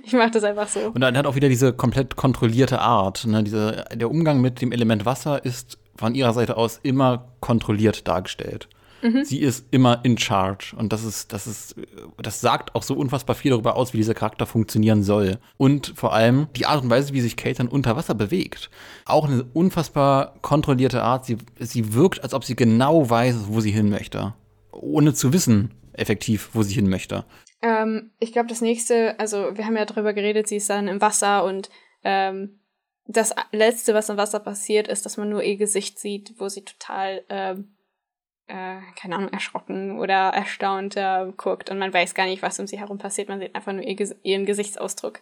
ich mache das einfach so. Und dann hat auch wieder diese komplett kontrollierte Art. Ne? Diese, der Umgang mit dem Element Wasser ist von ihrer Seite aus immer kontrolliert dargestellt. Mhm. Sie ist immer in charge. Und das ist, das ist, das sagt auch so unfassbar viel darüber aus, wie dieser Charakter funktionieren soll. Und vor allem die Art und Weise, wie sich Kate dann unter Wasser bewegt. Auch eine unfassbar kontrollierte Art. Sie, sie wirkt, als ob sie genau weiß, wo sie hin möchte. Ohne zu wissen, effektiv, wo sie hin möchte. Ähm, ich glaube, das nächste, also wir haben ja darüber geredet, sie ist dann im Wasser und ähm, das Letzte, was im Wasser passiert, ist, dass man nur ihr Gesicht sieht, wo sie total ähm, äh, keine Ahnung, erschrocken oder erstaunt äh, guckt und man weiß gar nicht, was um sie herum passiert. Man sieht einfach nur ihr, ihren Gesichtsausdruck.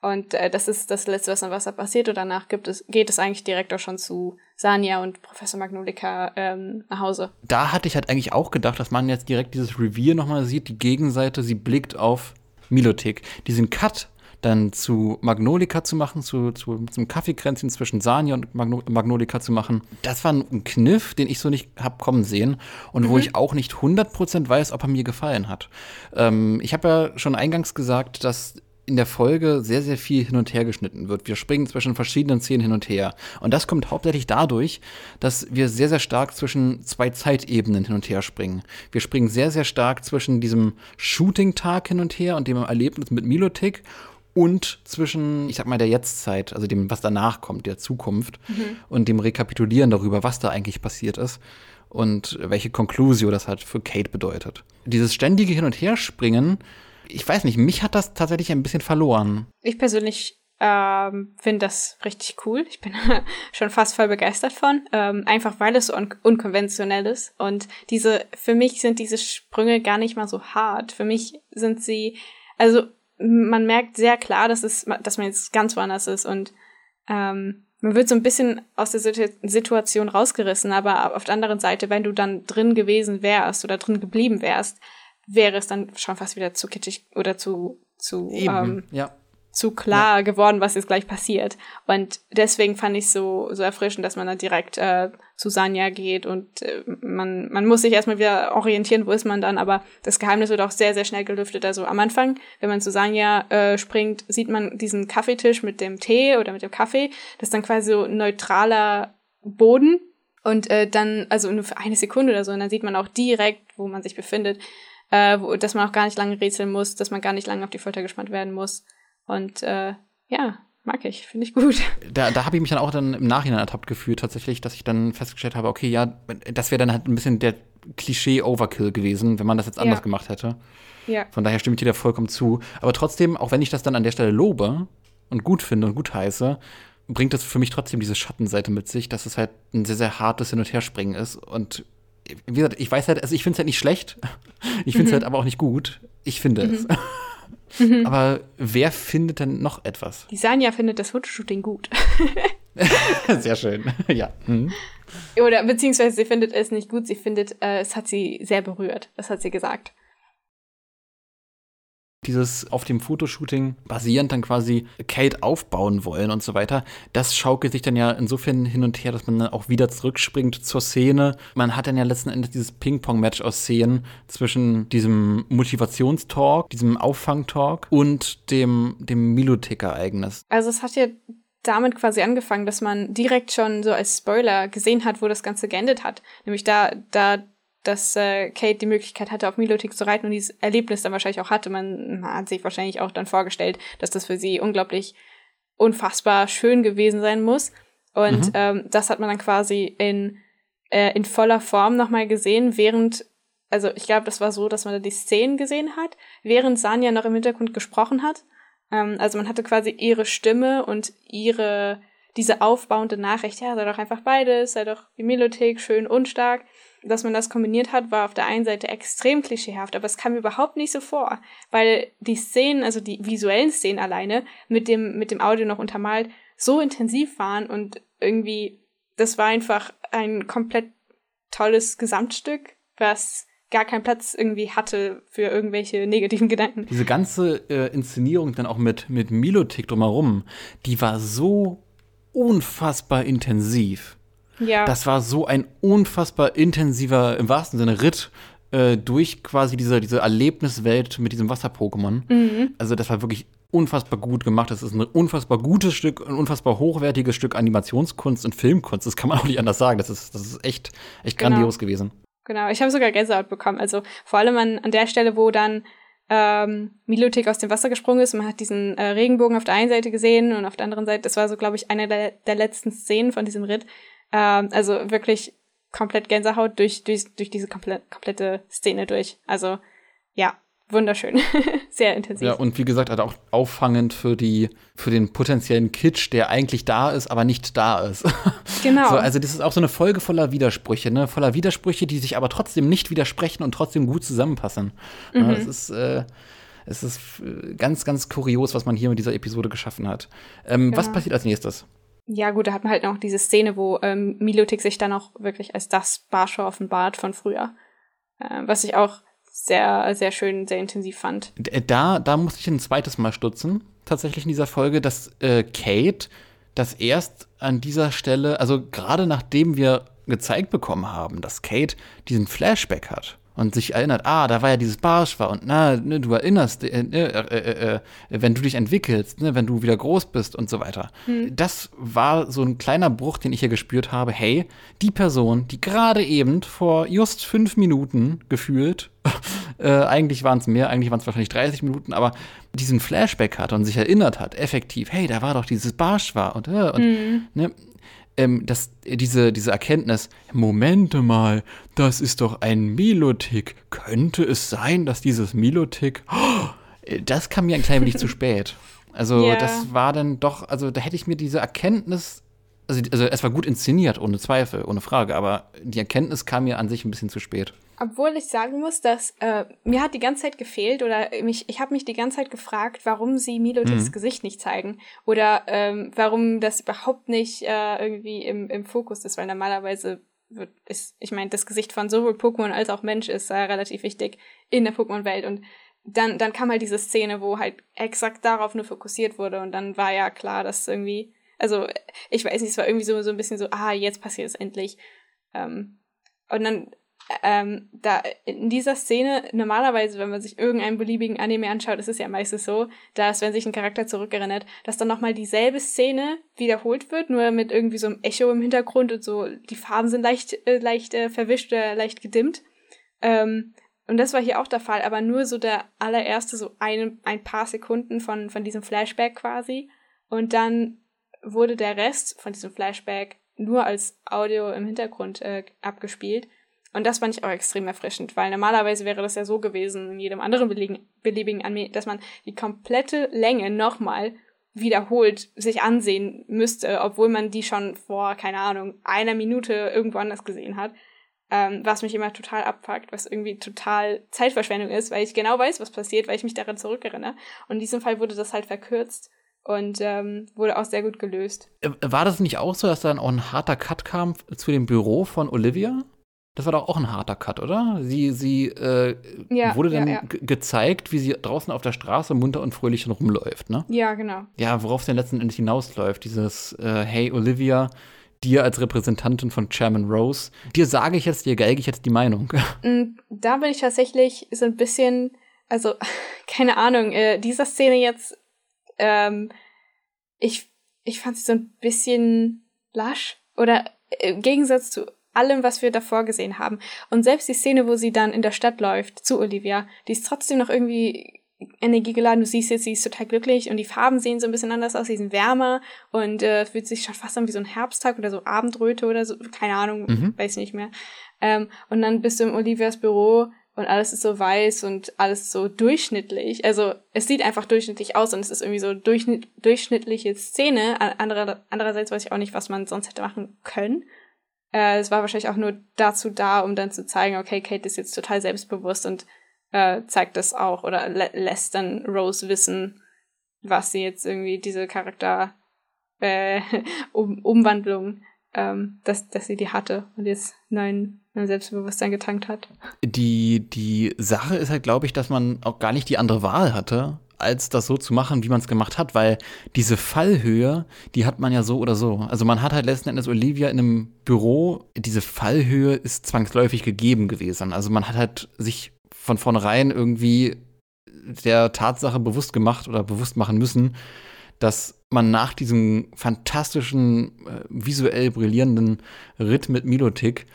Und äh, das ist das Letzte, was am Wasser passiert. Und danach gibt es, geht es eigentlich direkt auch schon zu Sanja und Professor Magnolika ähm, nach Hause. Da hatte ich halt eigentlich auch gedacht, dass man jetzt direkt dieses Revier nochmal sieht. Die Gegenseite, sie blickt auf Milotik. Diesen Cut dann zu Magnolika zu machen, zu, zu zum Kaffeekränzchen zwischen Sanja und Magno Magnolika zu machen. Das war ein Kniff, den ich so nicht hab kommen sehen und mhm. wo ich auch nicht 100% weiß, ob er mir gefallen hat. Ähm, ich habe ja schon eingangs gesagt, dass in der Folge sehr, sehr viel hin und her geschnitten wird. Wir springen zwischen verschiedenen Szenen hin und her. Und das kommt hauptsächlich dadurch, dass wir sehr, sehr stark zwischen zwei Zeitebenen hin und her springen. Wir springen sehr, sehr stark zwischen diesem Shooting-Tag hin und her und dem Erlebnis mit Milotic und zwischen, ich sag mal, der Jetztzeit, also dem, was danach kommt, der Zukunft mhm. und dem Rekapitulieren darüber, was da eigentlich passiert ist und welche Konklusio das halt für Kate bedeutet. Dieses ständige Hin- und Herspringen, ich weiß nicht, mich hat das tatsächlich ein bisschen verloren. Ich persönlich ähm, finde das richtig cool. Ich bin schon fast voll begeistert von. Ähm, einfach weil es so un unkonventionell ist. Und diese, für mich sind diese Sprünge gar nicht mal so hart. Für mich sind sie, also man merkt sehr klar, dass, es, dass man jetzt ganz woanders ist und ähm, man wird so ein bisschen aus der Situation rausgerissen, aber auf der anderen Seite, wenn du dann drin gewesen wärst oder drin geblieben wärst, wäre es dann schon fast wieder zu kitschig oder zu, zu Eben, ähm, ja zu klar ja. geworden, was jetzt gleich passiert. Und deswegen fand ich so so erfrischend, dass man dann direkt äh, zu Sanja geht und äh, man man muss sich erstmal wieder orientieren, wo ist man dann, aber das Geheimnis wird auch sehr sehr schnell gelüftet. Also am Anfang, wenn man zu Sanja äh, springt, sieht man diesen Kaffeetisch mit dem Tee oder mit dem Kaffee, das ist dann quasi so neutraler Boden und äh, dann also nur für eine Sekunde oder so und dann sieht man auch direkt, wo man sich befindet. Äh, wo, dass man auch gar nicht lange rätseln muss, dass man gar nicht lange auf die Folter gespannt werden muss. Und äh, ja, mag ich, finde ich gut. Da, da habe ich mich dann auch dann im Nachhinein ertappt gefühlt, tatsächlich, dass ich dann festgestellt habe, okay, ja, das wäre dann halt ein bisschen der Klischee-Overkill gewesen, wenn man das jetzt anders Ja. gemacht hätte. Ja. Von daher stimme ich dir da vollkommen zu. Aber trotzdem, auch wenn ich das dann an der Stelle lobe und gut finde und gut heiße, bringt das für mich trotzdem diese Schattenseite mit sich, dass es halt ein sehr, sehr hartes Hin- und Herspringen ist. Und wie gesagt, ich weiß halt, also ich finde es halt nicht schlecht. Ich finde es halt aber auch nicht gut. Ich finde es. aber wer findet denn noch etwas? Die Sanja findet das Fotoshooting gut. Sehr schön. ja. Mhm. Oder beziehungsweise sie findet es nicht gut, sie findet, äh, es hat sie sehr berührt. Das hat sie gesagt. Dieses auf dem Fotoshooting basierend dann quasi Kate aufbauen wollen und so weiter, das schaukelt sich dann ja insofern hin und her, dass man dann auch wieder zurückspringt zur Szene. Man hat dann ja letzten Endes dieses Ping-Pong-Match aus Szenen zwischen diesem Motivationstalk, diesem Auffangtalk und dem, dem Milotic-Ereignis. Also es hat ja damit quasi angefangen, dass man direkt schon so als Spoiler gesehen hat, wo das Ganze geendet hat. Nämlich da, da, dass äh, Kate die Möglichkeit hatte, auf Milotic zu reiten und dieses Erlebnis dann wahrscheinlich auch hatte. Man hat sich wahrscheinlich auch dann vorgestellt, dass das für sie unglaublich unfassbar schön gewesen sein muss. Und Mhm. ähm, das hat man dann quasi in, äh, in voller Form nochmal gesehen, während, also ich glaube, das war so, dass man da die Szenen gesehen hat, während Sanja noch im Hintergrund gesprochen hat. Ähm, also man hatte quasi ihre Stimme und ihre, diese aufbauende Nachricht, ja, sei doch einfach beides, sei doch wie Milothek, schön und stark. Dass man das kombiniert hat, war auf der einen Seite extrem klischeehaft, aber es kam mir überhaupt nicht so vor, weil die Szenen, also die visuellen Szenen alleine, mit dem, mit dem Audio noch untermalt, so intensiv waren und irgendwie, das war einfach ein komplett tolles Gesamtstück, was gar keinen Platz irgendwie hatte für irgendwelche negativen Gedanken. Diese ganze äh, Inszenierung dann auch mit, mit Milotic drumherum, die war so unfassbar intensiv. Ja. Das war so ein unfassbar intensiver, im wahrsten Sinne, Ritt äh, durch quasi diese, diese Erlebniswelt mit diesem Wasser-Pokémon. Mhm. Also das war wirklich unfassbar gut gemacht. Das ist ein unfassbar gutes Stück, ein unfassbar hochwertiges Stück Animationskunst und Filmkunst. Das kann man auch nicht anders sagen. Das ist, das ist echt, echt Genau. grandios gewesen. Genau, ich habe sogar Gänsehaut bekommen. Also vor allem an, an der Stelle, wo dann ähm, Milotic aus dem Wasser gesprungen ist man hat diesen äh, Regenbogen auf der einen Seite gesehen und auf der anderen Seite, das war so, glaube ich, eine der, der letzten Szenen von diesem Ritt. Ähm, also wirklich komplett Gänsehaut durch, durch, durch diese komplett, komplette Szene durch. Also ja, wunderschön. Sehr intensiv. Ja, und wie gesagt, halt auch auffangend für die, für den potenziellen Kitsch, der eigentlich da ist, aber nicht da ist. genau. So, also das ist auch so eine Folge voller Widersprüche, ne? Voller Widersprüche, die sich aber trotzdem nicht widersprechen und trotzdem gut zusammenpassen. Ja, es ist, äh, es ist äh, ganz, ganz kurios, was man hier mit dieser Episode geschaffen hat. Ähm, Was Ja. passiert als nächstes? Ja, gut, da hat man halt noch diese Szene, wo ähm, Milotic sich dann auch wirklich als das Barsche offenbart von früher. Äh, was ich auch sehr, sehr schön, sehr intensiv fand. D- Da, da musste ich ein zweites Mal stutzen, tatsächlich in dieser Folge, dass äh, Kate das erst an dieser Stelle, also gerade nachdem wir gezeigt bekommen haben, dass Kate diesen Flashback hat und sich erinnert, ah, da war ja dieses Barsch war und na, ne, du erinnerst, äh, äh, äh, äh, wenn du dich entwickelst, ne, wenn du wieder groß bist und so weiter. Das war so ein kleiner Bruch, den ich hier gespürt habe. Hey, die Person, die gerade eben vor just fünf Minuten gefühlt, äh, eigentlich waren es mehr, eigentlich waren es wahrscheinlich 30 Minuten, aber diesen Flashback hat und sich erinnert hat, effektiv, hey, da war doch dieses Barsch war und, äh, und ne, ähm, das, diese, diese Erkenntnis, Momente mal, das ist doch ein Milotic. Könnte es sein, dass dieses Milotic, oh, das kam mir ein klein wenig zu spät. Also Ja. das war dann doch, also da hätte ich mir diese Erkenntnis, also, also es war gut inszeniert, ohne Zweifel, ohne Frage, aber die Erkenntnis kam mir an sich ein bisschen zu spät. Obwohl ich sagen muss, dass äh, mir hat die ganze Zeit gefehlt oder mich, ich habe mich die ganze Zeit gefragt, warum sie Milotics Mhm. Gesicht nicht zeigen oder ähm, warum das überhaupt nicht äh, irgendwie im, im Fokus ist, weil normalerweise wird ist, ich meine, das Gesicht von sowohl Pokémon als auch Mensch ist äh, relativ wichtig in der Pokémon-Welt und dann, dann kam halt diese Szene, wo halt exakt darauf nur fokussiert wurde und dann war ja klar, dass irgendwie, also ich weiß nicht, es war irgendwie so, so ein bisschen so, ah, jetzt passiert es endlich. Ähm, und dann ähm, da in dieser Szene, normalerweise, wenn man sich irgendeinen beliebigen Anime anschaut, ist es ja meistens so, dass, wenn sich ein Charakter zurückerinnert, dass dann nochmal dieselbe Szene wiederholt wird, nur mit irgendwie so einem Echo im Hintergrund und so, die Farben sind leicht, äh, leicht äh, verwischt oder leicht gedimmt. Ähm, und das war hier auch der Fall, aber nur so der allererste, so ein, ein paar Sekunden von, von diesem Flashback quasi. Und dann wurde der Rest von diesem Flashback nur als Audio im Hintergrund äh, abgespielt. Und das fand ich auch extrem erfrischend, weil normalerweise wäre das ja so gewesen in jedem anderen beliebigen, beliebigen Anime, dass man die komplette Länge nochmal wiederholt sich ansehen müsste, obwohl man die schon vor, keine Ahnung, einer Minute irgendwo anders gesehen hat. Ähm, was mich immer total abfuckt, was irgendwie total Zeitverschwendung ist, weil ich genau weiß, was passiert, weil ich mich daran zurückerinnere. Und in diesem Fall wurde das halt verkürzt und ähm, wurde auch sehr gut gelöst. Äh, war das nicht auch so, dass dann auch ein harter Cut kam zu dem Büro von Olivia? Das war doch auch ein harter Cut, oder? Sie, sie äh, ja, wurde dann ja, ja. gezeigt, wie sie draußen auf der Straße munter und fröhlich rumläuft, ne? Ja, genau. Ja, worauf es denn letzten Endes hinausläuft, dieses äh, Hey Olivia, dir als Repräsentantin von Chairman Rose, dir sage ich jetzt, dir geige ich jetzt die Meinung. Mm, da bin ich tatsächlich so ein bisschen, also keine Ahnung, äh, dieser Szene jetzt, ähm, ich, ich fand sie so ein bisschen lasch oder im Gegensatz zu allem, was wir davor gesehen haben. Und selbst die Szene, wo sie dann in der Stadt läuft zu Olivia, die ist trotzdem noch irgendwie energiegeladen. Du siehst jetzt, sie ist total glücklich und die Farben sehen so ein bisschen anders aus, sie sind wärmer und äh, fühlt sich schon fast an wie so ein Herbsttag oder so Abendröte oder so, keine Ahnung, mhm. weiß nicht mehr. Ähm, und dann bist du im Olivias Büro und alles ist so weiß und alles so durchschnittlich. Also es sieht einfach durchschnittlich aus und es ist irgendwie so durchschnitt, durchschnittliche Szene. Andere, andererseits weiß ich auch nicht, was man sonst hätte machen können. Äh, es war wahrscheinlich auch nur dazu da, um dann zu zeigen, okay, Kate ist jetzt total selbstbewusst und äh, zeigt das auch oder lä lässt dann Rose wissen, was sie jetzt irgendwie diese Charakter äh, um Umwandlung, ähm, dass, dass sie die hatte und jetzt neuen, Selbstbewusstsein getankt hat. Die, die Sache ist halt, glaube ich, dass man auch gar nicht die andere Wahl hatte, als das so zu machen, wie man es gemacht hat, weil diese Fallhöhe, die hat man ja so oder so. Also man hat halt letzten Endes Olivia in einem Büro, diese Fallhöhe ist zwangsläufig gegeben gewesen. Also man hat halt sich von vornherein irgendwie der Tatsache bewusst gemacht oder bewusst machen müssen, dass man nach diesem fantastischen, äh, visuell brillierenden Ritt mit Milotic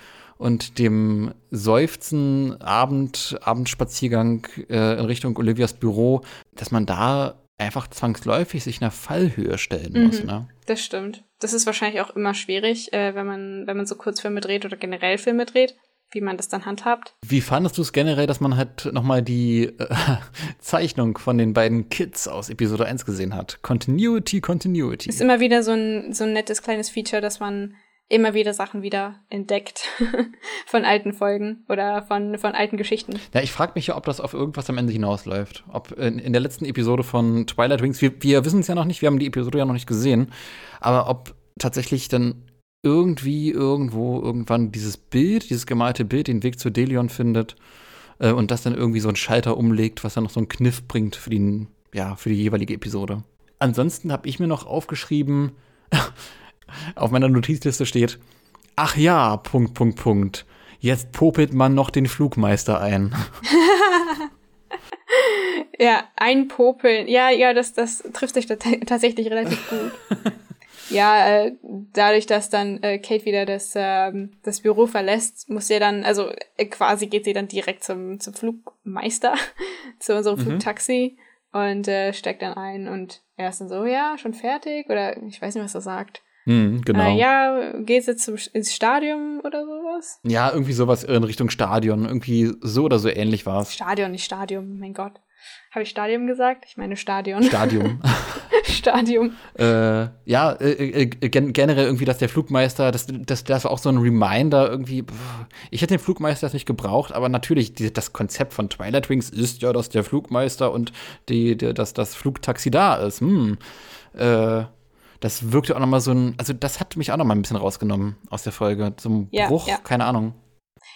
und dem Seufzen Abend, Abendspaziergang äh, in Richtung Olivias Büro, dass man da einfach zwangsläufig sich einer Fallhöhe stellen muss. Mhm, ne? Das stimmt. Das ist wahrscheinlich auch immer schwierig, äh, wenn man, wenn man so Kurzfilme dreht oder generell Filme dreht, wie man das dann handhabt. Wie fandest du es generell, dass man halt nochmal die äh, Zeichnung von den beiden Kids aus Episode 1 gesehen hat? Continuity, Continuity. Ist immer wieder so ein, so ein nettes kleines Feature, dass man immer wieder Sachen wieder entdeckt von alten Folgen oder von, von alten Geschichten. Ja, ich frage mich ja, ob das auf irgendwas am Ende hinausläuft. Ob in, in der letzten Episode von Twilight Wings, wir, wir wissen es ja noch nicht, wir haben die Episode ja noch nicht gesehen, aber ob tatsächlich dann irgendwie irgendwo irgendwann dieses Bild, dieses gemalte Bild den Weg zu Delion findet äh, und das dann irgendwie so einen Schalter umlegt, was dann noch so einen Kniff bringt für die, ja, für die jeweilige Episode. Ansonsten habe ich mir noch aufgeschrieben, auf meiner Notizliste steht, ach ja, Punkt, Punkt, Punkt. Jetzt popelt man noch den Flugmeister ein. ja, ein Popeln. Ja, ja, das, das trifft sich tatsächlich relativ gut. ja, äh, dadurch, dass dann äh, Kate wieder das, ähm, das Büro verlässt, muss sie dann, also äh, quasi geht sie dann direkt zum, zum Flugmeister, zu unserem mhm. Flugtaxi und äh, steckt dann ein und er ist dann so, ja, schon fertig oder ich weiß nicht, was er sagt. Mhm, genau. Äh, ja, geht's jetzt zum, ins Stadion oder sowas? Ja, irgendwie sowas in Richtung Stadion. Irgendwie so oder so ähnlich war es. Stadion, nicht Stadion, mein Gott. Habe ich Stadion gesagt? Ich meine Stadion. Stadion. Stadion. Äh, ja, äh, äh, gen generell irgendwie, dass der Flugmeister, das, das, das war auch so ein Reminder irgendwie. Ich hätte den Flugmeister nicht gebraucht, aber natürlich, die, das Konzept von Twilight Wings ist ja, dass der Flugmeister und die, die, dass das Flugtaxi da ist. Hm. Äh, das wirkte auch nochmal so ein, also das hat mich auch nochmal ein bisschen rausgenommen aus der Folge. So ein ja, Bruch, ja. keine Ahnung.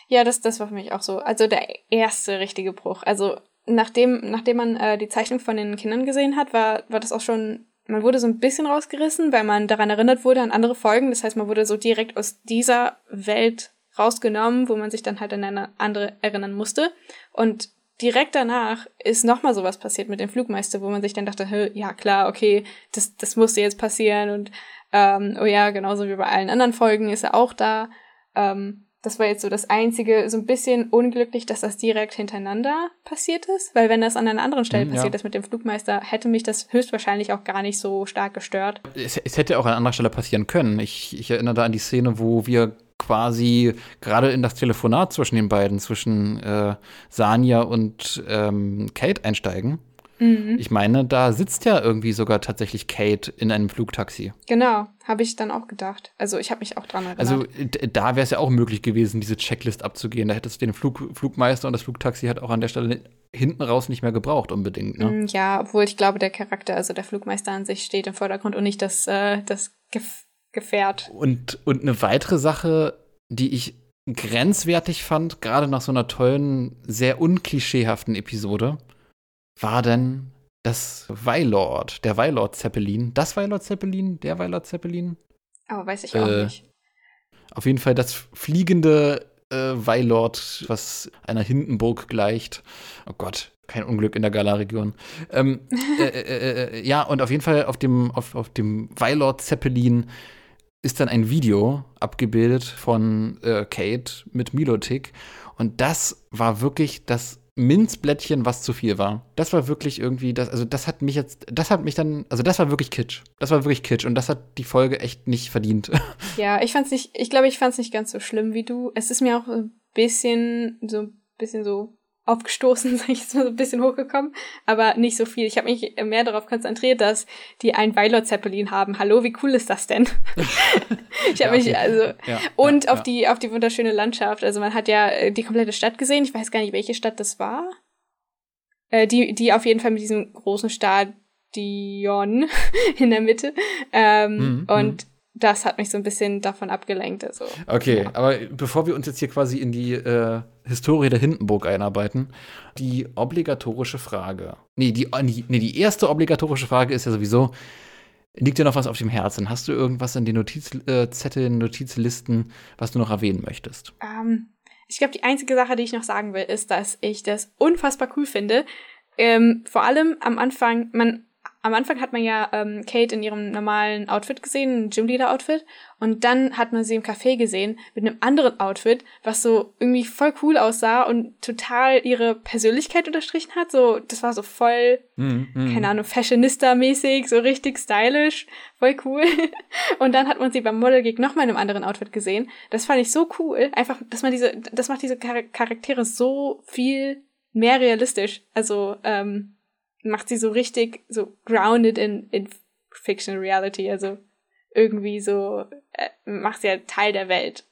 Ja, das, das war für mich auch so. Also der erste richtige Bruch. Also nachdem, nachdem man äh, die Zeichnung von den Kindern gesehen hat, war, war das auch schon, man wurde so ein bisschen rausgerissen, weil man daran erinnert wurde an andere Folgen. Das heißt, man wurde so direkt aus dieser Welt rausgenommen, wo man sich dann halt an eine andere erinnern musste. Und direkt danach ist nochmal sowas passiert mit dem Flugmeister, wo man sich dann dachte, ja klar, okay, das, das musste jetzt passieren und ähm, oh ja, genauso wie bei allen anderen Folgen ist er auch da. Ähm, das war jetzt so das einzige, so ein bisschen unglücklich, dass das direkt hintereinander passiert ist, weil wenn das an einer anderen Stelle Hm, passiert ja. ist mit dem Flugmeister, hätte mich das höchstwahrscheinlich auch gar nicht so stark gestört. Es, es hätte auch an anderer Stelle passieren können. Ich, ich erinnere da an die Szene, wo wir quasi gerade in das Telefonat zwischen den beiden, zwischen äh, Sanja und ähm, Kate einsteigen. Mhm. Ich meine, da sitzt ja irgendwie sogar tatsächlich Kate in einem Flugtaxi. Genau, habe ich dann auch gedacht. Also ich habe mich auch dran erinnert. Also da wäre es ja auch möglich gewesen, diese Checklist abzugehen. Da hättest du den Flug, Flugmeister und das Flugtaxi hat auch an der Stelle hinten raus nicht mehr gebraucht unbedingt. Ne? Mm, Ja, obwohl ich glaube, der Charakter, also der Flugmeister an sich steht im Vordergrund und nicht das, äh, das Gef Gefährt. Und, und eine weitere Sache, die ich grenzwertig fand, gerade nach so einer tollen, sehr unklischeehaften Episode, war denn das Weilord, der Weilord Zeppelin. Das Weilord Zeppelin, der Weilord Zeppelin. Aber weiß ich auch Äh, nicht. Auf jeden Fall das fliegende äh, Weilord, was einer Hindenburg gleicht. Oh Gott, kein Unglück in der Gala-Region. Ähm, äh, äh, äh, ja, und auf jeden Fall auf dem, auf, auf dem Weilord Zeppelin ist dann ein Video abgebildet von äh, Kate mit Milotic. Und das war wirklich das Minzblättchen, was zu viel war. Das war wirklich irgendwie, das, also das hat mich jetzt, das hat mich dann, also das war wirklich Kitsch. Das war wirklich Kitsch und das hat die Folge echt nicht verdient. Ja, ich fand's nicht, ich glaube, ich fand's nicht ganz so schlimm wie du. Es ist mir auch ein bisschen, so ein bisschen so aufgestoßen, sag ich jetzt mal, so ein bisschen hochgekommen, aber nicht so viel. Ich habe mich mehr darauf konzentriert, dass die ein Weilord Zeppelin haben. Hallo, wie cool ist das denn? ich habe Ja, mich also Ja, und ja, auf die auf die wunderschöne Landschaft. Also man hat ja äh, die komplette Stadt gesehen. Ich weiß gar nicht, welche Stadt das war. Äh, die die auf jeden Fall mit diesem großen Stadion in der Mitte. Ähm, Mhm, und das hat mich so ein bisschen davon abgelenkt. Also Okay, aber bevor wir uns jetzt hier quasi in die äh, Historie der Hindenburg einarbeiten, die obligatorische Frage. Nee die, äh, die- nee, die erste obligatorische Frage ist ja sowieso, liegt dir noch was auf dem Herzen? Hast du irgendwas in den Notizzetteln, Notizlisten, was du noch erwähnen möchtest? Ähm, ich glaube, die einzige Sache, die ich noch sagen will, ist, dass ich das unfassbar cool finde. Ähm, vor allem am Anfang, man, am Anfang hat man ja ähm, Kate in ihrem normalen Outfit gesehen, ein Gymleader-Outfit, und dann hat man sie im Café gesehen mit einem anderen Outfit, was so irgendwie voll cool aussah und total ihre Persönlichkeit unterstrichen hat. So, das war so voll Mhm, keine Ahnung, Fashionista-mäßig, so richtig stylisch, voll cool. Und dann hat man sie beim Model Gig nochmal in einem anderen Outfit gesehen. Das fand ich so cool. Einfach, dass man diese, das macht diese Char Charaktere so viel mehr realistisch. Also, ähm, macht sie so richtig, so grounded in, in Fiction Reality. Also, irgendwie so, äh, macht sie ja Teil der Welt.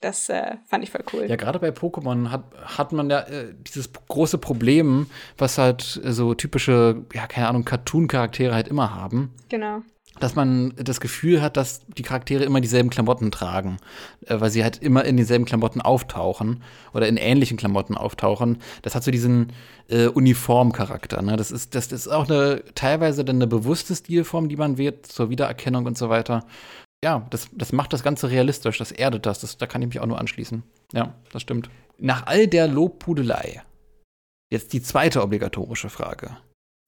Das äh, fand ich voll cool. Ja, gerade bei Pokémon hat, hat man ja äh, dieses große Problem, was halt äh, so typische, ja, keine Ahnung, Cartoon-Charaktere halt immer haben. Genau. Dass man das Gefühl hat, dass die Charaktere immer dieselben Klamotten tragen, äh, weil sie halt immer in denselben Klamotten auftauchen oder in ähnlichen Klamotten auftauchen. Das hat so diesen äh, Uniformcharakter. Ne? Das ist das, ist auch eine teilweise dann eine bewusste Stilform, die man wählt zur Wiedererkennung und so weiter. Ja, das, das macht das Ganze realistisch, das erdet das, das. Da kann ich mich auch nur anschließen. Ja, das stimmt. Nach all der Lobpudelei, jetzt die zweite obligatorische Frage.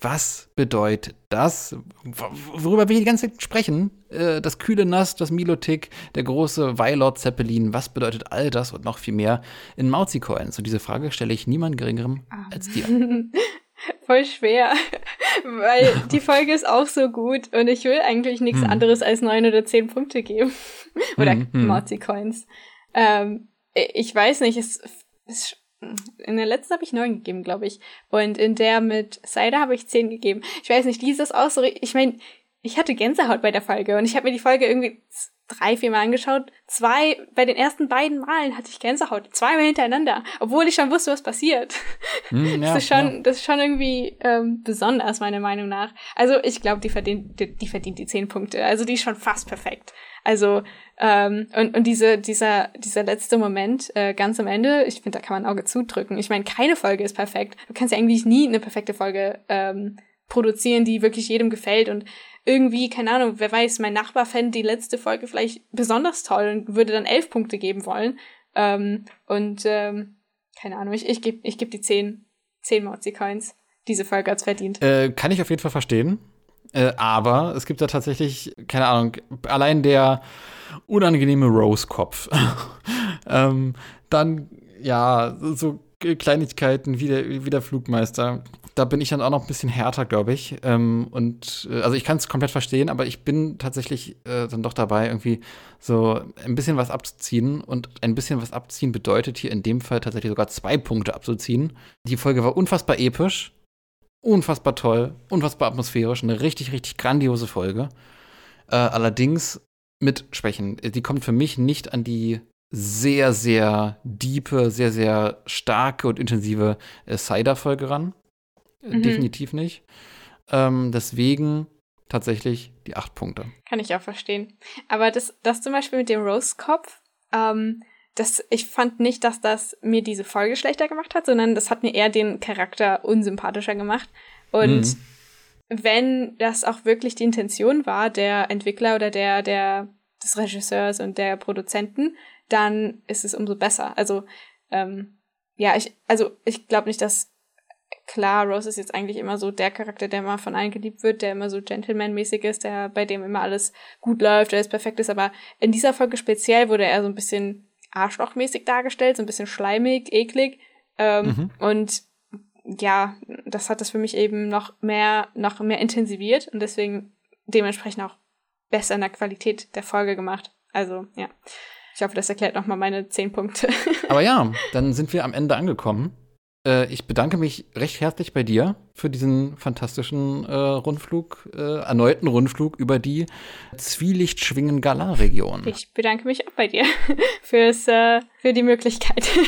Was bedeutet das, worüber wir die ganze Zeit sprechen? Äh, das kühle Nass, das Milotic, der große Weilord Zeppelin. Was bedeutet all das und noch viel mehr in Mauzi-Coins? Und diese Frage stelle ich niemand geringerem als dir. Voll schwer, weil die Folge ist auch so gut und ich will eigentlich nichts Hm. anderes als neun oder zehn Punkte geben. oder Hm, hm. Morzi-Coins. Ähm, ich weiß nicht, es, es, in der letzten habe ich neun gegeben, glaube ich. Und in der mit Cider habe ich zehn gegeben. Ich weiß nicht, die ist das auch so. Ich meine, ich hatte Gänsehaut bei der Folge und ich habe mir die Folge irgendwie drei, vier Mal angeschaut. Zwei, bei den ersten beiden Malen hatte ich Gänsehaut. Zweimal hintereinander, obwohl ich schon wusste, was passiert. Hm, ja, das, ist schon, ja. das ist schon irgendwie ähm, besonders, meiner Meinung nach. Also ich glaube, die verdient, die, die verdient die zehn Punkte. Also die ist schon fast perfekt. Also, ähm, und, und diese, dieser, dieser letzte Moment äh, ganz am Ende, ich finde, da kann man Auge zudrücken. Ich meine, keine Folge ist perfekt. Du kannst ja eigentlich nie eine perfekte Folge ähm, produzieren, die wirklich jedem gefällt. Und irgendwie, keine Ahnung, wer weiß, mein Nachbar fände die letzte Folge vielleicht besonders toll und würde dann elf Punkte geben wollen. Ähm, und ähm, keine Ahnung, ich, ich gebe ich geb die zehn, zehn Mozi-Coins. Diese Folge hat's verdient. Äh, kann ich auf jeden Fall verstehen. Äh, aber es gibt da tatsächlich, keine Ahnung, allein der unangenehme Rose-Kopf ähm, dann, ja, so Kleinigkeiten wie der, wie der Flugmeister. Da bin ich dann auch noch ein bisschen härter, glaube ich. Ähm, und äh, also ich kann es komplett verstehen, aber ich bin tatsächlich äh, dann doch dabei, irgendwie so ein bisschen was abzuziehen. Und ein bisschen was abziehen bedeutet hier in dem Fall tatsächlich sogar zwei Punkte abzuziehen. Die Folge war unfassbar episch, unfassbar toll, unfassbar atmosphärisch, eine richtig, richtig grandiose Folge. Äh, allerdings mit Schwächen. Die kommt für mich nicht an die sehr, sehr diepe, sehr, sehr starke und intensive äh, Cider-Folge ran. Äh, mhm. Definitiv nicht. Ähm, deswegen tatsächlich die acht Punkte. Kann ich auch verstehen. Aber das, das zum Beispiel mit dem Rose-Kopf, ähm, das, ich fand nicht, dass das mir diese Folge schlechter gemacht hat, sondern das hat mir eher den Charakter unsympathischer gemacht. Und mhm. wenn das auch wirklich die Intention war, der Entwickler oder der, der, des Regisseurs und der Produzenten, dann ist es umso besser. Also, ähm, ja, ich, also ich glaube nicht, dass klar, Rose ist jetzt eigentlich immer so der Charakter, der immer von allen geliebt wird, der immer so Gentleman-mäßig ist, der bei dem immer alles gut läuft, der ist perfekt ist, aber in dieser Folge speziell wurde er so ein bisschen arschlochmäßig dargestellt, so ein bisschen schleimig, eklig. Ähm, mhm. Und ja, das hat das für mich eben noch mehr, noch mehr intensiviert und deswegen dementsprechend auch besser in der Qualität der Folge gemacht. Also, ja. Ich hoffe, das erklärt nochmal meine zehn Punkte. Aber ja, dann sind wir am Ende angekommen. Äh, ich bedanke mich recht herzlich bei dir für diesen fantastischen äh, Rundflug, äh, erneuten Rundflug über die Zwielichtschwingen-Galar-Region. Ich bedanke mich auch bei dir fürs, äh, für die Möglichkeit.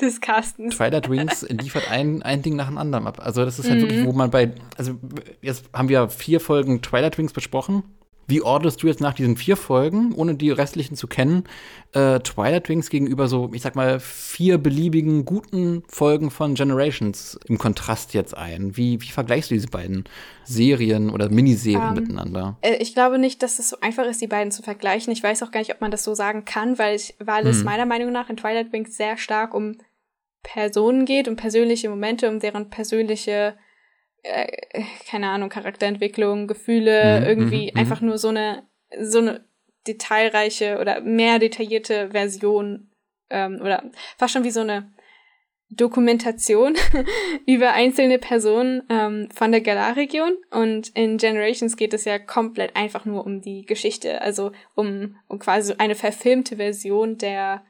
des Castens. Twilight Wings liefert ein, ein Ding nach dem anderen ab. Also, das ist halt mhm. wirklich, wo man bei. Also, jetzt haben wir vier Folgen Twilight Wings besprochen. Wie ordnest du jetzt nach diesen vier Folgen, ohne die restlichen zu kennen, äh, Twilight Wings gegenüber so, ich sag mal, vier beliebigen guten Folgen von Generations im Kontrast jetzt ein? Wie, wie vergleichst du diese beiden Serien oder Miniserien um, ähm, miteinander? Äh, ich glaube nicht, dass es so einfach ist, die beiden zu vergleichen. Ich weiß auch gar nicht, ob man das so sagen kann, weil, ich, weil hm. es meiner Meinung nach in Twilight Wings sehr stark um Personen geht, um persönliche Momente, um deren persönliche äh, keine Ahnung, Charakterentwicklung, Gefühle, mhm, irgendwie mhm, einfach nur so eine, so eine detailreiche oder mehr detaillierte Version ähm, oder fast schon wie so eine Dokumentation über einzelne Personen ähm, von der Galar-Region. Und in Generations geht es ja komplett einfach nur um die Geschichte, also um, um quasi eine verfilmte Version der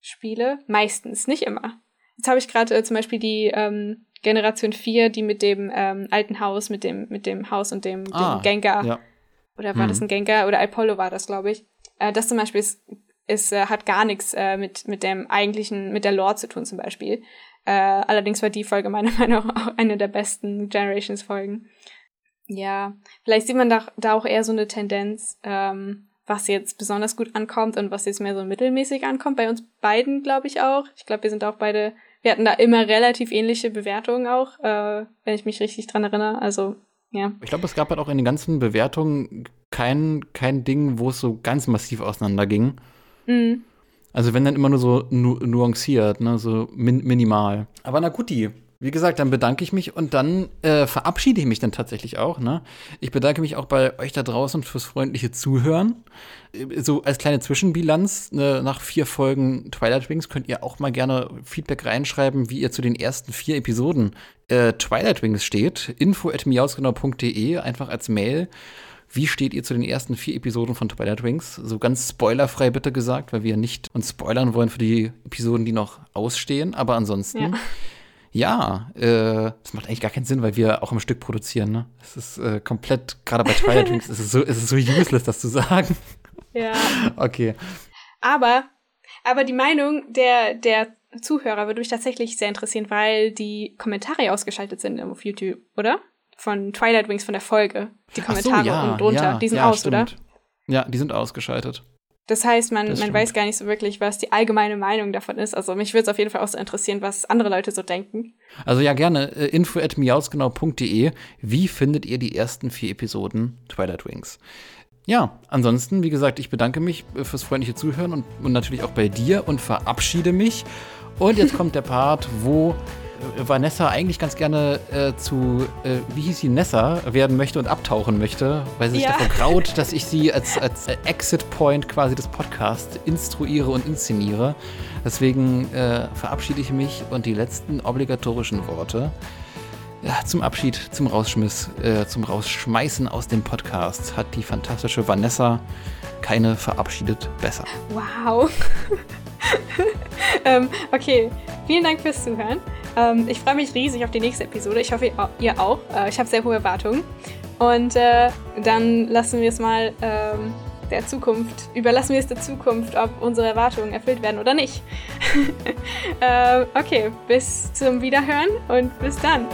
Spiele. Meistens, nicht immer. Jetzt habe ich gerade äh, zum Beispiel die ähm, Generation 4, die mit dem ähm, alten Haus, mit dem, mit dem Haus und dem, ah, dem Gengar. Ja. Oder war mhm. das ein Gengar? Oder Apollo war das, glaube ich. Äh, das zum Beispiel ist, ist äh, hat gar nichts äh, mit, mit dem eigentlichen, mit der Lore zu tun, zum Beispiel. Äh, allerdings war die Folge meiner Meinung nach auch eine der besten Generations-Folgen. Ja, vielleicht sieht man da, da auch eher so eine Tendenz, ähm, was jetzt besonders gut ankommt und was jetzt mehr so mittelmäßig ankommt. Bei uns beiden, glaube ich auch. Ich glaube, wir sind auch beide wir hatten da immer relativ ähnliche Bewertungen auch, äh, wenn ich mich richtig dran erinnere. Also, ja. Ich glaube, es gab halt auch in den ganzen Bewertungen kein, kein Ding, wo es so ganz massiv auseinanderging. Mhm. Also wenn dann immer nur so nu nuanciert, ne, so min minimal. Aber na gut, die. Wie gesagt, dann bedanke ich mich und dann äh, verabschiede ich mich dann tatsächlich auch. Ne? Ich bedanke mich auch bei euch da draußen fürs freundliche Zuhören. So als kleine Zwischenbilanz, ne, nach vier Folgen Twilight Wings könnt ihr auch mal gerne Feedback reinschreiben, wie ihr zu den ersten vier Episoden äh, Twilight Wings steht. info at miausgenau.de, einfach als Mail. Wie steht ihr zu den ersten vier Episoden von Twilight Wings? So ganz spoilerfrei bitte gesagt, weil wir nicht uns spoilern wollen für die Episoden, die noch ausstehen. Aber ansonsten. Ja. Ja, äh, das macht eigentlich gar keinen Sinn, weil wir auch im Stück produzieren, ne? Es ist äh, komplett, gerade bei Twilight Wings, ist es so, ist es so useless, das zu sagen. Ja. Okay. Aber, aber die Meinung der, der Zuhörer würde mich tatsächlich sehr interessieren, weil die Kommentare ausgeschaltet sind auf YouTube, oder? Von Twilight Wings, von der Folge. Die Kommentare so, ja, unten drunter. Ja, die sind ja, aus, stimmt. oder? Ja, die sind ausgeschaltet. Das heißt, man, das man weiß gar nicht so wirklich, was die allgemeine Meinung davon ist. Also mich würde es auf jeden Fall auch so interessieren, was andere Leute so denken. Also ja, gerne. Äh, info at miausgenau.de. Wie findet ihr die ersten vier Episoden Twilight Wings? Ja, ansonsten, wie gesagt, ich bedanke mich äh, fürs freundliche Zuhören und, und natürlich auch bei dir und verabschiede mich. Und jetzt kommt der Part, wo Vanessa eigentlich ganz gerne äh, zu, äh, wie hieß sie, Nessa werden möchte und abtauchen möchte, weil sie sich Ja. davor graut, dass ich sie als, als äh, Exit-Point quasi des Podcasts instruiere und inszeniere. Deswegen äh, verabschiede ich mich und die letzten obligatorischen Worte ja, zum Abschied, zum Rausschmiss, äh, zum Rausschmeißen aus dem Podcast hat die fantastische Vanessa keine verabschiedet besser. Wow. ähm, okay, vielen Dank fürs Zuhören. Ähm, ich freue mich riesig auf die nächste Episode. Ich hoffe, ihr au- ihr auch. Äh, ich habe sehr hohe Erwartungen. Und äh, dann lassen wir es mal ähm, der Zukunft, überlassen wir es der Zukunft, ob unsere Erwartungen erfüllt werden oder nicht. ähm, okay, bis zum Wiederhören und bis dann.